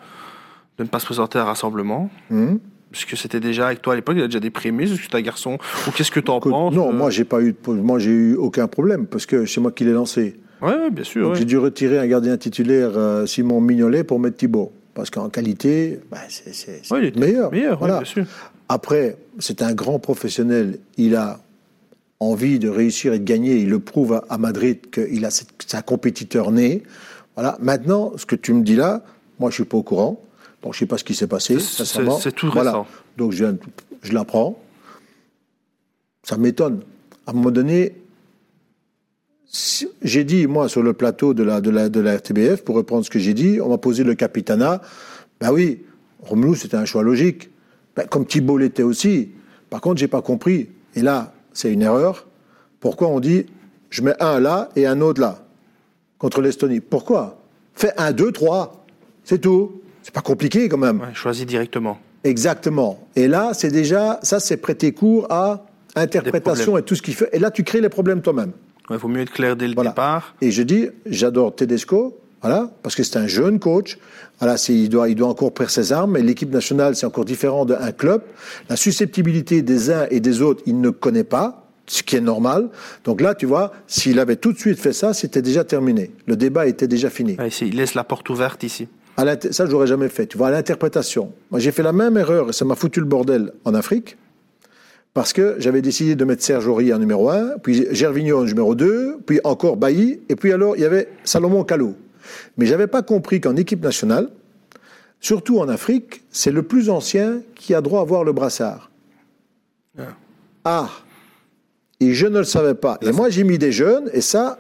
ne pas se présenter à un rassemblement mmh. Puisque c'était déjà avec toi à l'époque, il a déjà des prémices, est-ce que tu un garçon? Ou qu'est-ce que tu en penses Non, moi j'ai pas eu, moi j'ai eu aucun problème parce que c'est moi qui l'ai lancé. Oui, bien sûr. J'ai dû retirer un gardien titulaire, euh, Simon Mignolet, pour mettre Thibaut. Parce qu'en qualité, bah, c'est meilleur. meilleur voilà. bien sûr. Après, c'est un grand professionnel. Il a envie de réussir et de gagner. Il le prouve à Madrid qu'il a sa compétiteur né. Voilà. Maintenant, ce que tu me dis là, moi, je suis pas au courant. Donc, je sais pas ce qui s'est passé. C'est tout récent. Donc, je, je l'apprends. Ça m'étonne. À un moment donné, j'ai dit, moi, sur le plateau de la, de la, de la RTBF, pour reprendre ce que j'ai dit, on m'a posé le capitana. Ben oui, Romelu, c'était un choix logique. Ben, comme Thibault l'était aussi. Par contre, j'ai pas compris. Et là, c'est une erreur. Pourquoi on dit, je mets un là et un autre là, contre l'Estonie? Pourquoi? Fais un, deux, trois. C'est tout. C'est pas compliqué quand même. choisis directement. Exactement. Et là, c'est déjà, ça, c'est prêter cours à interprétation et tout ce qu'il fait. Et là, tu crées les problèmes toi-même. Il vaut mieux être clair dès le départ. Et je dis, j'adore Tedesco, voilà, parce que c'est un jeune coach. Voilà, il doit, il doit encore prendre ses armes. Et l'équipe nationale, c'est encore différent d'un club. La susceptibilité des uns et des autres, il ne connaît pas ce qui est normal. Donc là, tu vois, s'il avait tout de suite fait ça, c'était déjà terminé. Le débat était déjà fini. il laisse la porte ouverte ici. À ça, je n'aurais jamais fait. Tu vois, à l'interprétation. Moi, j'ai fait la même erreur et ça m'a foutu le bordel en Afrique parce que j'avais décidé de mettre Serge Aurier en numéro 1, puis Gervinho en numéro 2, puis encore Bailly, et puis alors il y avait Salomon Kalou. Mais j'avais pas compris qu'en équipe nationale, surtout en Afrique, c'est le plus ancien qui a droit à voir le brassard. Ah. ah. Et je ne le savais pas. Et moi j'ai mis des jeunes, et ça,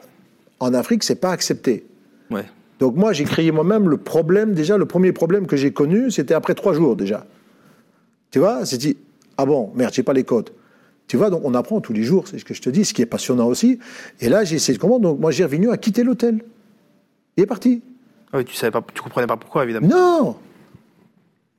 en Afrique, c'est pas accepté. Ouais. Donc moi j'ai créé moi-même le problème, déjà le premier problème que j'ai connu, c'était après trois jours déjà. Tu vois, c'est dit, ah bon, merde, j'ai pas les codes. Tu vois, donc on apprend tous les jours, c'est ce que je te dis, ce qui est passionnant aussi. Et là, j'ai essayé de comprendre. Donc moi, j'ai revenu à quitter l'hôtel. Il est parti. Ah oui, tu savais pas, tu comprenais pas pourquoi, évidemment. Non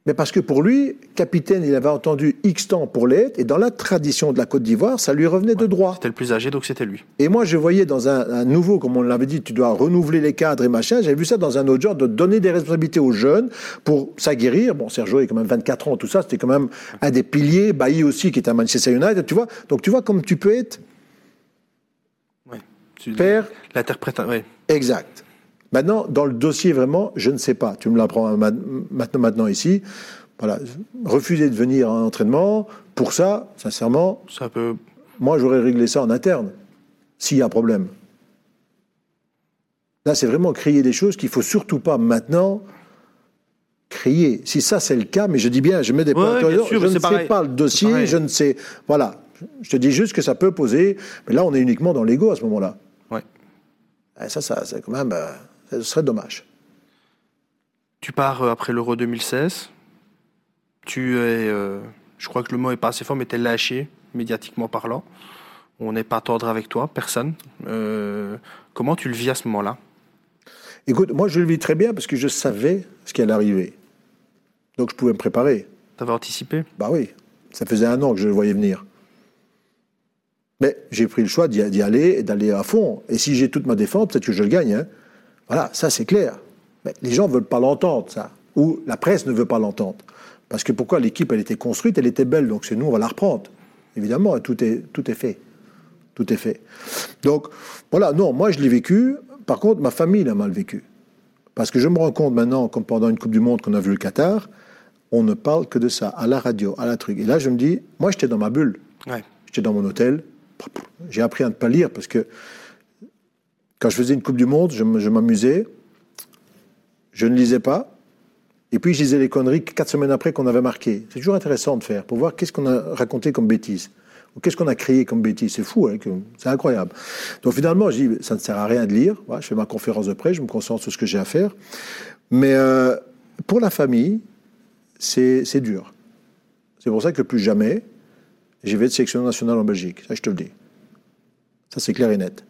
mais parce que pour lui, capitaine, il avait entendu X temps pour l'être, et dans la tradition de la Côte d'Ivoire, ça lui revenait de droit. C'était le plus âgé, donc c'était lui. Et moi, je voyais dans un, nouveau, comme on l'avait dit, tu dois renouveler les cadres et machin, j'avais vu ça dans un autre genre, de donner des responsabilités aux jeunes pour s'aguerrir. Bon, Sergio est quand même 24 ans, tout ça, c'était quand même un des piliers, Bailly aussi, qui est à Manchester United, tu vois. Donc tu vois comme tu peux être oui. père... L'interprétant, oui. Exact. Maintenant, dans le dossier, vraiment, je ne sais pas. Tu me l'apprends maintenant, maintenant ici. Voilà. Refuser de venir en entraînement, pour ça, sincèrement, ça peut... moi, j'aurais réglé ça en interne, s'il y a problème. Là, c'est vraiment crier des choses qu'il faut surtout pas maintenant crier. Si ça, c'est le cas, mais je dis bien, je mets des points je ne sais pas le dossier, je ne sais... Voilà. Je te dis juste que ça peut poser, mais là, on est uniquement dans l'ego à ce moment-là. Ouais. Et ça, ça c'est quand même... Euh, ce serait dommage. Tu pars euh, après l'Euro 2016. Tu es, euh, je crois que le mot est pas assez fort, mais tu es lâché, médiatiquement parlant. On n'est pas tendre avec toi, personne. Euh, comment tu le vis à ce moment-là? Écoute, moi je le vis très bien parce que je savais ce qui allait arriver. Donc je pouvais me préparer. Tu avais anticipé? Bah oui, ça faisait un an que je le voyais venir. Mais j'ai pris le choix d'y aller et d'aller à fond. Et si j'ai toute ma défense, peut-être que je le gagne. Hein. Voilà, ça c'est clair. Mais les gens ne veulent pas l'entendre, ça. Ou la presse ne veut pas l'entendre. Parce que pourquoi l'équipe, elle était construite, elle était belle, donc c'est nous, on va la reprendre. Évidemment, tout est, tout est fait. Tout est fait. Donc, voilà, non, moi je l'ai vécu. Par contre, ma famille l'a mal vécu. Parce que je me rends compte maintenant, comme pendant une Coupe du Monde qu'on a vu le Qatar, on ne parle que de ça, à la radio, à la truc. Et là, je me dis, moi j'étais dans ma bulle. J'étais dans mon hôtel. J'ai appris à ne pas lire parce que quand je faisais une Coupe du Monde, je m'amusais. Je ne lisais pas. Et puis je lisais les conneries quatre semaines après qu'on avait marqué. C'est toujours intéressant de faire pour voir qu'est-ce qu'on a raconté comme bêtise. Ou qu'est-ce qu'on a créé comme bêtise. C'est fou, hein, c'est incroyable. Donc finalement, je dis, ça ne sert à rien de lire. je fais ma conférence de presse, je me concentre sur ce que j'ai à faire. Mais euh, pour la famille, c'est dur. C'est pour ça que plus jamais, j'y vais de sélection nationale en Belgique. Ça, je te le dis. Ça, c'est clair et net.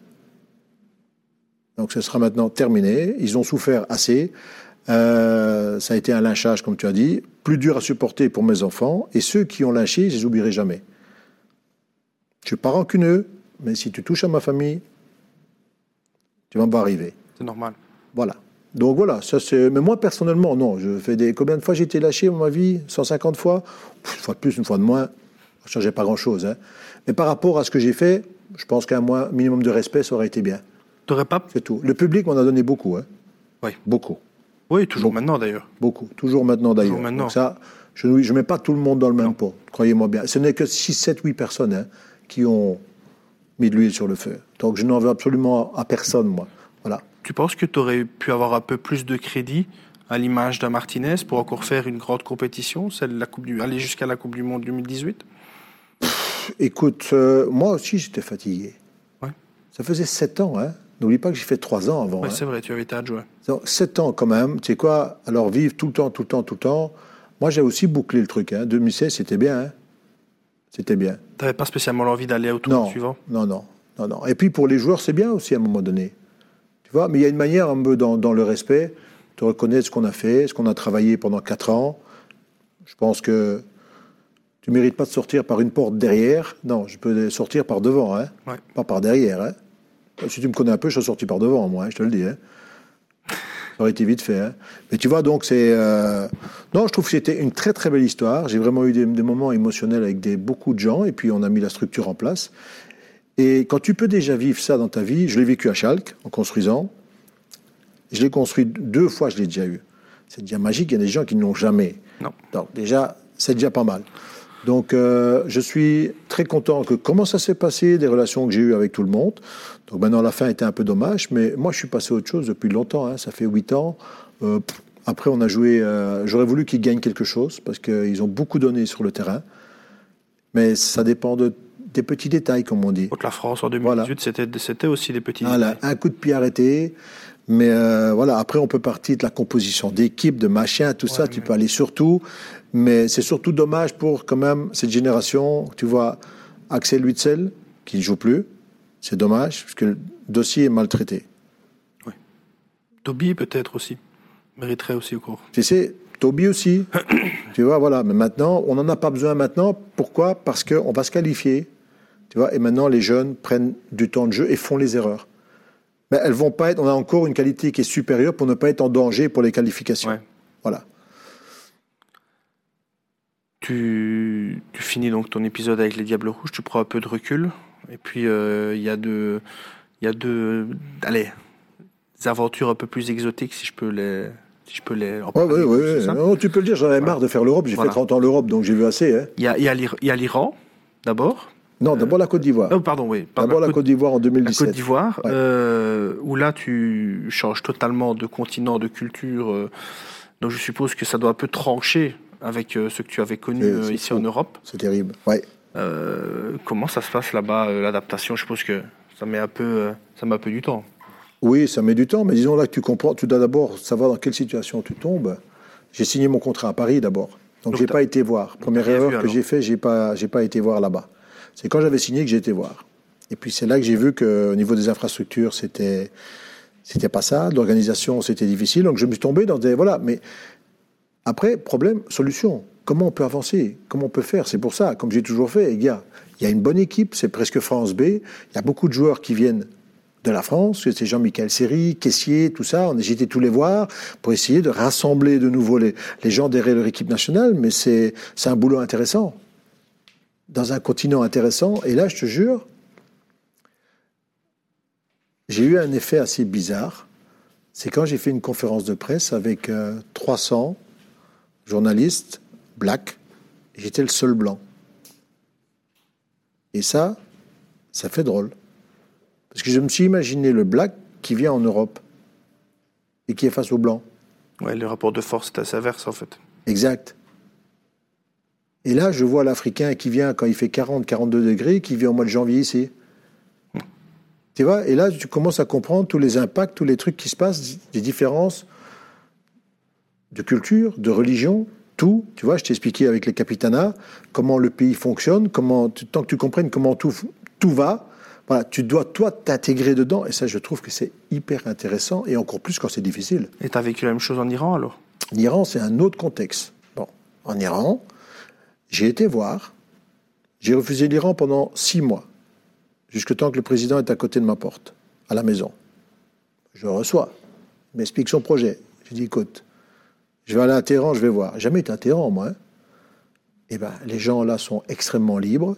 Donc ce sera maintenant terminé. Ils ont souffert assez. Euh, ça a été un lynchage, comme tu as dit, plus dur à supporter pour mes enfants. Et ceux qui ont lynché, je les oublierai jamais. Je suis pas rancuneux, mais si tu touches à ma famille, tu vas me voir arriver. C'est normal. Voilà. Donc voilà, ça c'est. Mais moi personnellement, non. Je fais des. Combien de fois j'ai été lâché dans ma vie? 150 fois? Une fois de plus, une fois de moins. Ça ne changeait pas grand-chose. Hein. Mais par rapport à ce que j'ai fait, je pense qu'un minimum de respect, ça aurait été bien. Pas C'est tout. Le public m'en a donné beaucoup. Hein. Oui. Beaucoup. Oui, toujours maintenant d'ailleurs. Beaucoup. Toujours maintenant d'ailleurs. Donc ça, je ne mets pas tout le monde dans le même pot. Croyez-moi bien. Ce n'est que 6, 7, 8 personnes hein, qui ont mis de l'huile sur le feu. Donc je n'en veux absolument à personne, moi. Voilà. Tu penses que tu aurais pu avoir un peu plus de crédit à l'image d'un Martinez pour encore faire une grande compétition, celle de la coupe du, aller jusqu'à la Coupe du Monde 2018 Écoute, euh, moi aussi j'étais fatigué. Ouais. Ça faisait sept ans, hein. N'oublie pas que j'ai fait trois ans avant. Hein. c'est vrai, tu avais été adjoint. Donc, sept ans quand même, tu sais quoi? Alors vivre tout le temps, tout le temps, tout le temps. Moi j'ai aussi bouclé le truc. Hein. 2016, c'était bien. Hein. C'était bien. Tu n'avais pas spécialement l'envie d'aller au tour Non, suivant? Non, non, non, non. Et puis pour les joueurs, c'est bien aussi à un moment donné. Tu vois, mais il y a une manière un peu dans, dans le respect de reconnaître ce qu'on a fait, ce qu'on a travaillé pendant quatre ans. Je pense que tu mérites pas de sortir par une porte derrière. Non, je peux sortir par devant, hein. Ouais. Pas par derrière, hein. Si tu me connais un peu, je suis sorti par devant, moi, hein, je te le dis. Hein. Ça aurait été vite fait. Hein. Mais tu vois, donc, c'est. euh, Non, je trouve que c'était une très, très belle histoire. J'ai vraiment eu des, des moments émotionnels avec des, beaucoup de gens, et puis on a mis la structure en place. Et quand tu peux déjà vivre ça dans ta vie, je l'ai vécu à Schalke, en construisant. Je l'ai construit deux fois, je l'ai déjà eu. C'est déjà magique, il y a des gens qui ne l'ont jamais. Non. Donc, déjà, c'est déjà pas mal. Donc, euh, je suis très content que comment ça s'est passé, des relations que j'ai eues avec tout le monde. Donc, maintenant, la fin était un peu dommage, mais moi, je suis passé à autre chose depuis longtemps. hein. Ça fait huit ans. Euh, après, on a joué. euh, J'aurais voulu qu'ils gagnent quelque chose parce qu'ils ont beaucoup donné sur le terrain. Mais ça dépend de, des petits détails, comme on dit. Contre la France en 2018, c'était, c'était aussi des petits Voilà, détails. un coup de pied arrêté. Mais euh, voilà, après, on peut partir de la composition d'équipe, de machin, tout ça, tu peux aller surtout. Mais c'est surtout dommage pour, quand même, cette génération. Tu vois, Axel Witzel, qui ne joue plus. C'est dommage, parce que le dossier est maltraité. Toby peut-être aussi. Mériterait aussi au cours. Tu sais, Toby aussi. *coughs* tu vois, voilà. Mais maintenant, on n'en a pas besoin maintenant. Pourquoi? Parce qu'on va se qualifier. Tu vois, et maintenant, les jeunes prennent du temps de jeu et font les erreurs. Mais elles vont pas être. On a encore une qualité qui est supérieure pour ne pas être en danger pour les qualifications. Ouais. Voilà. Tu, tu finis donc ton épisode avec les Diables Rouges, tu prends un peu de recul. Et puis, euh, il y a deux. Il y a deux. Allez, des aventures un peu plus exotiques, si je peux les. Si je peux les. c'est ouais. ça Non, tu peux le dire, j'en avais marre de faire l'Europe. J'ai Voilà. fait 30 ans l'Europe, donc j'ai vu assez. hein. Il y a, y a l'Iran, d'abord. Non, d'abord la Côte d'Ivoire. Oh, pardon, oui. D'abord la Côte d'Ivoire en la 2017. Côte d'Ivoire, Ouais. euh, où là tu changes totalement de continent, de culture. euh, donc je suppose que ça doit un peu trancher avec euh, ce que tu avais connu ici fou. en Europe. C'est terrible. Ouais. Comment ça se passe là-bas, l'adaptation? Je suppose que ça met un peu, ça met un peu du temps. Oui, ça met du temps, mais disons là que tu comprends, tu dois d'abord savoir dans quelle situation tu tombes. J'ai signé mon contrat à Paris d'abord, donc, Donc j'ai pas été voir. Première erreur vu, que j'ai fait, j'ai pas, j'ai pas été voir là-bas. C'est quand j'avais signé que j'ai été voir. Et puis c'est là que j'ai vu qu'au niveau des infrastructures, c'était, c'était pas ça. L'organisation, c'était difficile. Donc je me suis tombé dans des, voilà. Mais après, problème, solution. Comment on peut avancer? Comment on peut faire? C'est pour ça, comme j'ai toujours fait, les gars, il y a une bonne équipe, c'est presque France B. Il y a beaucoup de joueurs qui viennent de la France, c'est Jean-Michel Seri, Caissier, tout ça. On a été tous les voir pour essayer de rassembler de nouveau les, les gens derrière leur équipe nationale, mais c'est un boulot intéressant. Dans un continent intéressant. Et là, je te jure, j'ai eu un effet assez bizarre. C'est quand j'ai fait une conférence de presse avec euh, 300 journalistes black. J'étais le seul blanc. Et ça, ça fait drôle. Parce que je me suis imaginé le black qui vient en Europe et qui est face au blanc. Ouais, le rapport de force est assez inverse en fait. Exact. Et là, je vois l'Africain qui vient quand il fait 40, 42 degrés, qui vient au mois de janvier ici. Tu vois Et là, tu commences à comprendre tous les impacts, tous les trucs qui se passent, des différences de culture, de religion, tout. Tu vois, je t'ai expliqué avec les capitanats comment le pays fonctionne, comment, tu- tant que tu comprennes comment tout, tout va, voilà, tu dois, toi, t'intégrer dedans. Et ça, je trouve que c'est hyper intéressant, et encore plus quand c'est difficile. Et t'as vécu la même chose en Iran alors? L'Iran, c'est un autre contexte. Bon, en Iran, j'ai été voir. J'ai refusé l'Iran pendant six mois, jusque temps que le président est à côté de ma porte, à la maison. Je le reçois. Il m'explique son projet. Je dis, écoute, je vais aller à Téhéran, je vais voir. Jamais été à Téhéran, moi. hein. Eh ben, les gens là sont extrêmement libres.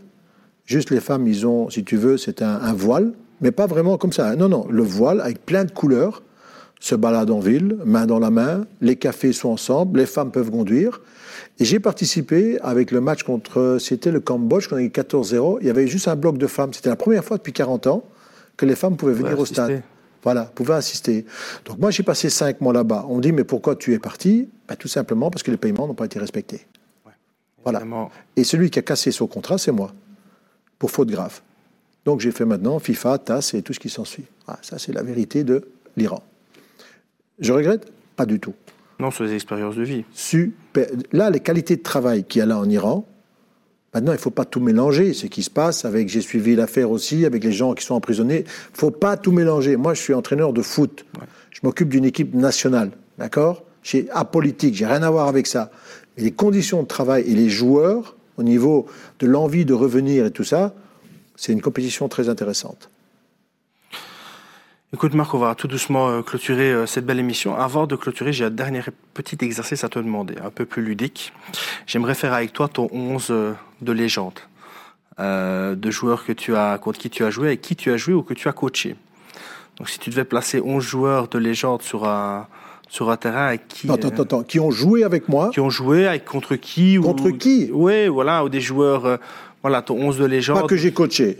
Juste les femmes, ils ont, si tu veux, c'est un, voile, mais pas vraiment comme ça. hein. Non, non, le voile avec plein de couleurs se baladent en ville, main dans la main, les cafés sont ensemble, les femmes peuvent conduire. Et j'ai participé avec le match contre, c'était le Cambodge, qu'on a eu 14-0. Il y avait juste un bloc de femmes. C'était la première fois depuis 40 ans que les femmes pouvaient venir au stade. Voilà, pouvaient assister. Donc moi, j'ai passé cinq mois là-bas. On me dit, mais pourquoi tu es parti? Ben, Tout simplement parce que les paiements n'ont pas été respectés. voilà. Et celui qui a cassé son contrat, c'est moi, pour faute grave. Donc j'ai fait maintenant FIFA, TAS et tout ce qui s'ensuit. Ah, ça, c'est la vérité de l'Iran. Je regrette? Pas du tout. Non, sur les expériences de vie. Super. Là, les qualités de travail qu'il y a là en Iran, maintenant, il ne faut pas tout mélanger. Ce qui se passe avec, j'ai suivi l'affaire aussi, avec les gens qui sont emprisonnés. Il ne faut pas tout mélanger. Moi, je suis entraîneur de foot. Je m'occupe d'une équipe nationale. D'accord? J'ai apolitique, j'ai rien à voir avec ça. Mais les conditions de travail et les joueurs, au niveau de l'envie de revenir et tout ça, c'est une compétition très intéressante. Écoute Marc, on va tout doucement euh, clôturer euh, cette belle émission. Avant de clôturer, j'ai un dernier petit exercice à te demander, un peu plus ludique. J'aimerais faire avec toi ton 11 euh, de légende, de joueurs que tu as, contre qui tu as joué, avec qui tu as joué ou que tu as coaché. Donc si tu devais placer 11 joueurs de légende sur un, sur un terrain avec qui... Attends, attends, attends, qui ont joué avec moi Qui ont joué avec contre qui Contre qui Oui, voilà, ou des joueurs... voilà, ton 11 de légende. Pas que j'ai coaché.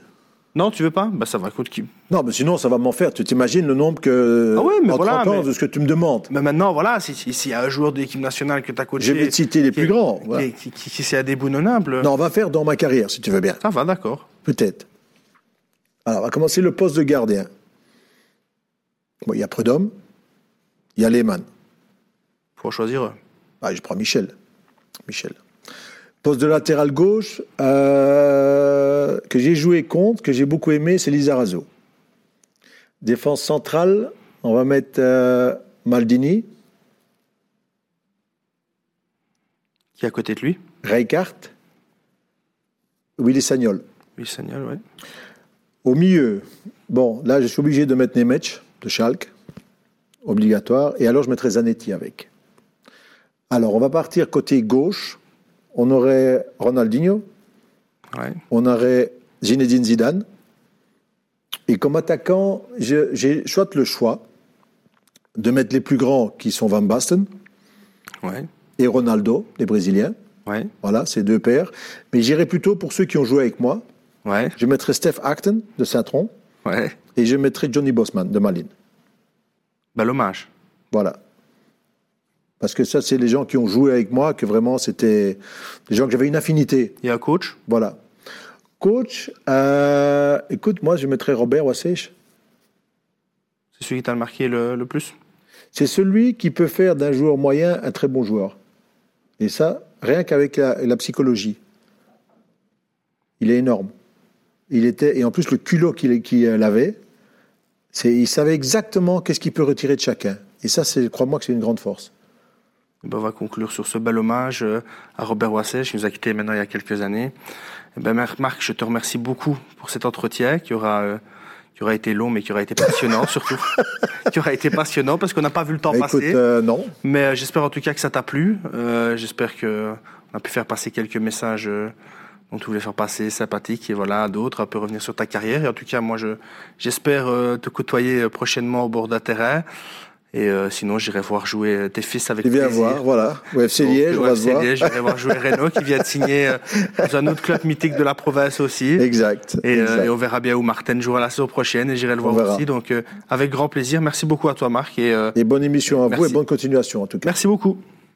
Non, tu veux pas? Bah ça va coûter qui Non, mais sinon ça va m'en faire. Tu t'imagines le nombre que ah mais voilà, de ce que tu me demandes. Mais maintenant, voilà, s'il si, y a un joueur de l'équipe nationale que tu as coaché, je vais te citer les plus grands. Qui, qui, qui, c'est. Non, on va faire dans ma carrière, si tu veux bien. Ça va, d'accord. Peut-être. Alors, on va commencer le poste de gardien. Bon, il y a Prudhomme, il y a Lehmann. Faut choisir. Ah, je prends Michel. Michel. Poste de latéral gauche, euh, que j'ai joué contre, que j'ai beaucoup aimé, c'est Lizarazo. Défense centrale, on va mettre euh, Maldini. Qui est à côté de lui? Reichardt. Willy Sagnol. Willy Sagnol, oui. Au milieu, bon, là je suis obligé de mettre Nemec de Schalke, obligatoire, et alors je mettrai Zanetti avec. Alors on va partir côté gauche on aurait Ronaldinho, on aurait Zinedine Zidane. Et comme attaquant, j'ai soit le choix de mettre les plus grands qui sont Van Basten et Ronaldo, les Brésiliens. Voilà, ces deux paires. Mais j'irai plutôt pour ceux qui ont joué avec moi. Je mettrai Steph Acton de Saint-Tron. Et je mettrai Johnny Bosman de Malines. Bel hommage. Voilà. Parce que ça, c'est les gens qui ont joué avec moi, que vraiment, c'était des gens que j'avais une affinité. Et un coach? Voilà. Coach, euh, écoute, moi, je mettrais Robert Wassech. C'est celui qui t'a marqué le, plus? C'est celui qui peut faire d'un joueur moyen un très bon joueur. Et ça, rien qu'avec la, psychologie. Il est énorme. Il était, et en plus, le culot qu'il avait, il savait exactement qu'est-ce qu'il peut retirer de chacun. Et ça, crois-moi que c'est une grande force. Ben, on va conclure sur ce bel hommage euh, à Robert Wasset, qui nous a quittés maintenant il y a quelques années. Eh ben, Marc, je te remercie beaucoup pour cet entretien qui aura, euh, qui aura été long, mais qui aura été passionnant *laughs* surtout. qui aura été passionnant parce qu'on n'a pas vu le temps bah, passer. Euh, non. Mais j'espère en tout cas que ça t'a plu. j'espère qu'on a pu faire passer quelques messages dont tu voulais faire passer, sympathiques, et voilà, d'autres, un peu revenir sur ta carrière. Et en tout cas, moi, je, j'espère te côtoyer prochainement au bord d'un terrain. Et euh, sinon, j'irai voir jouer tes fils avec viens voir, voilà. Au FC Liège, on va se voir. J'irai voir jouer Renault qui vient de signer euh, dans un autre club mythique de la province aussi. Exact. Et, euh, et on verra bien où Martin jouera la saison prochaine et j'irai le voir aussi. Donc, avec grand plaisir. Merci beaucoup à toi, Marc. Et, et bonne émission à vous et bonne continuation en tout cas. Merci beaucoup.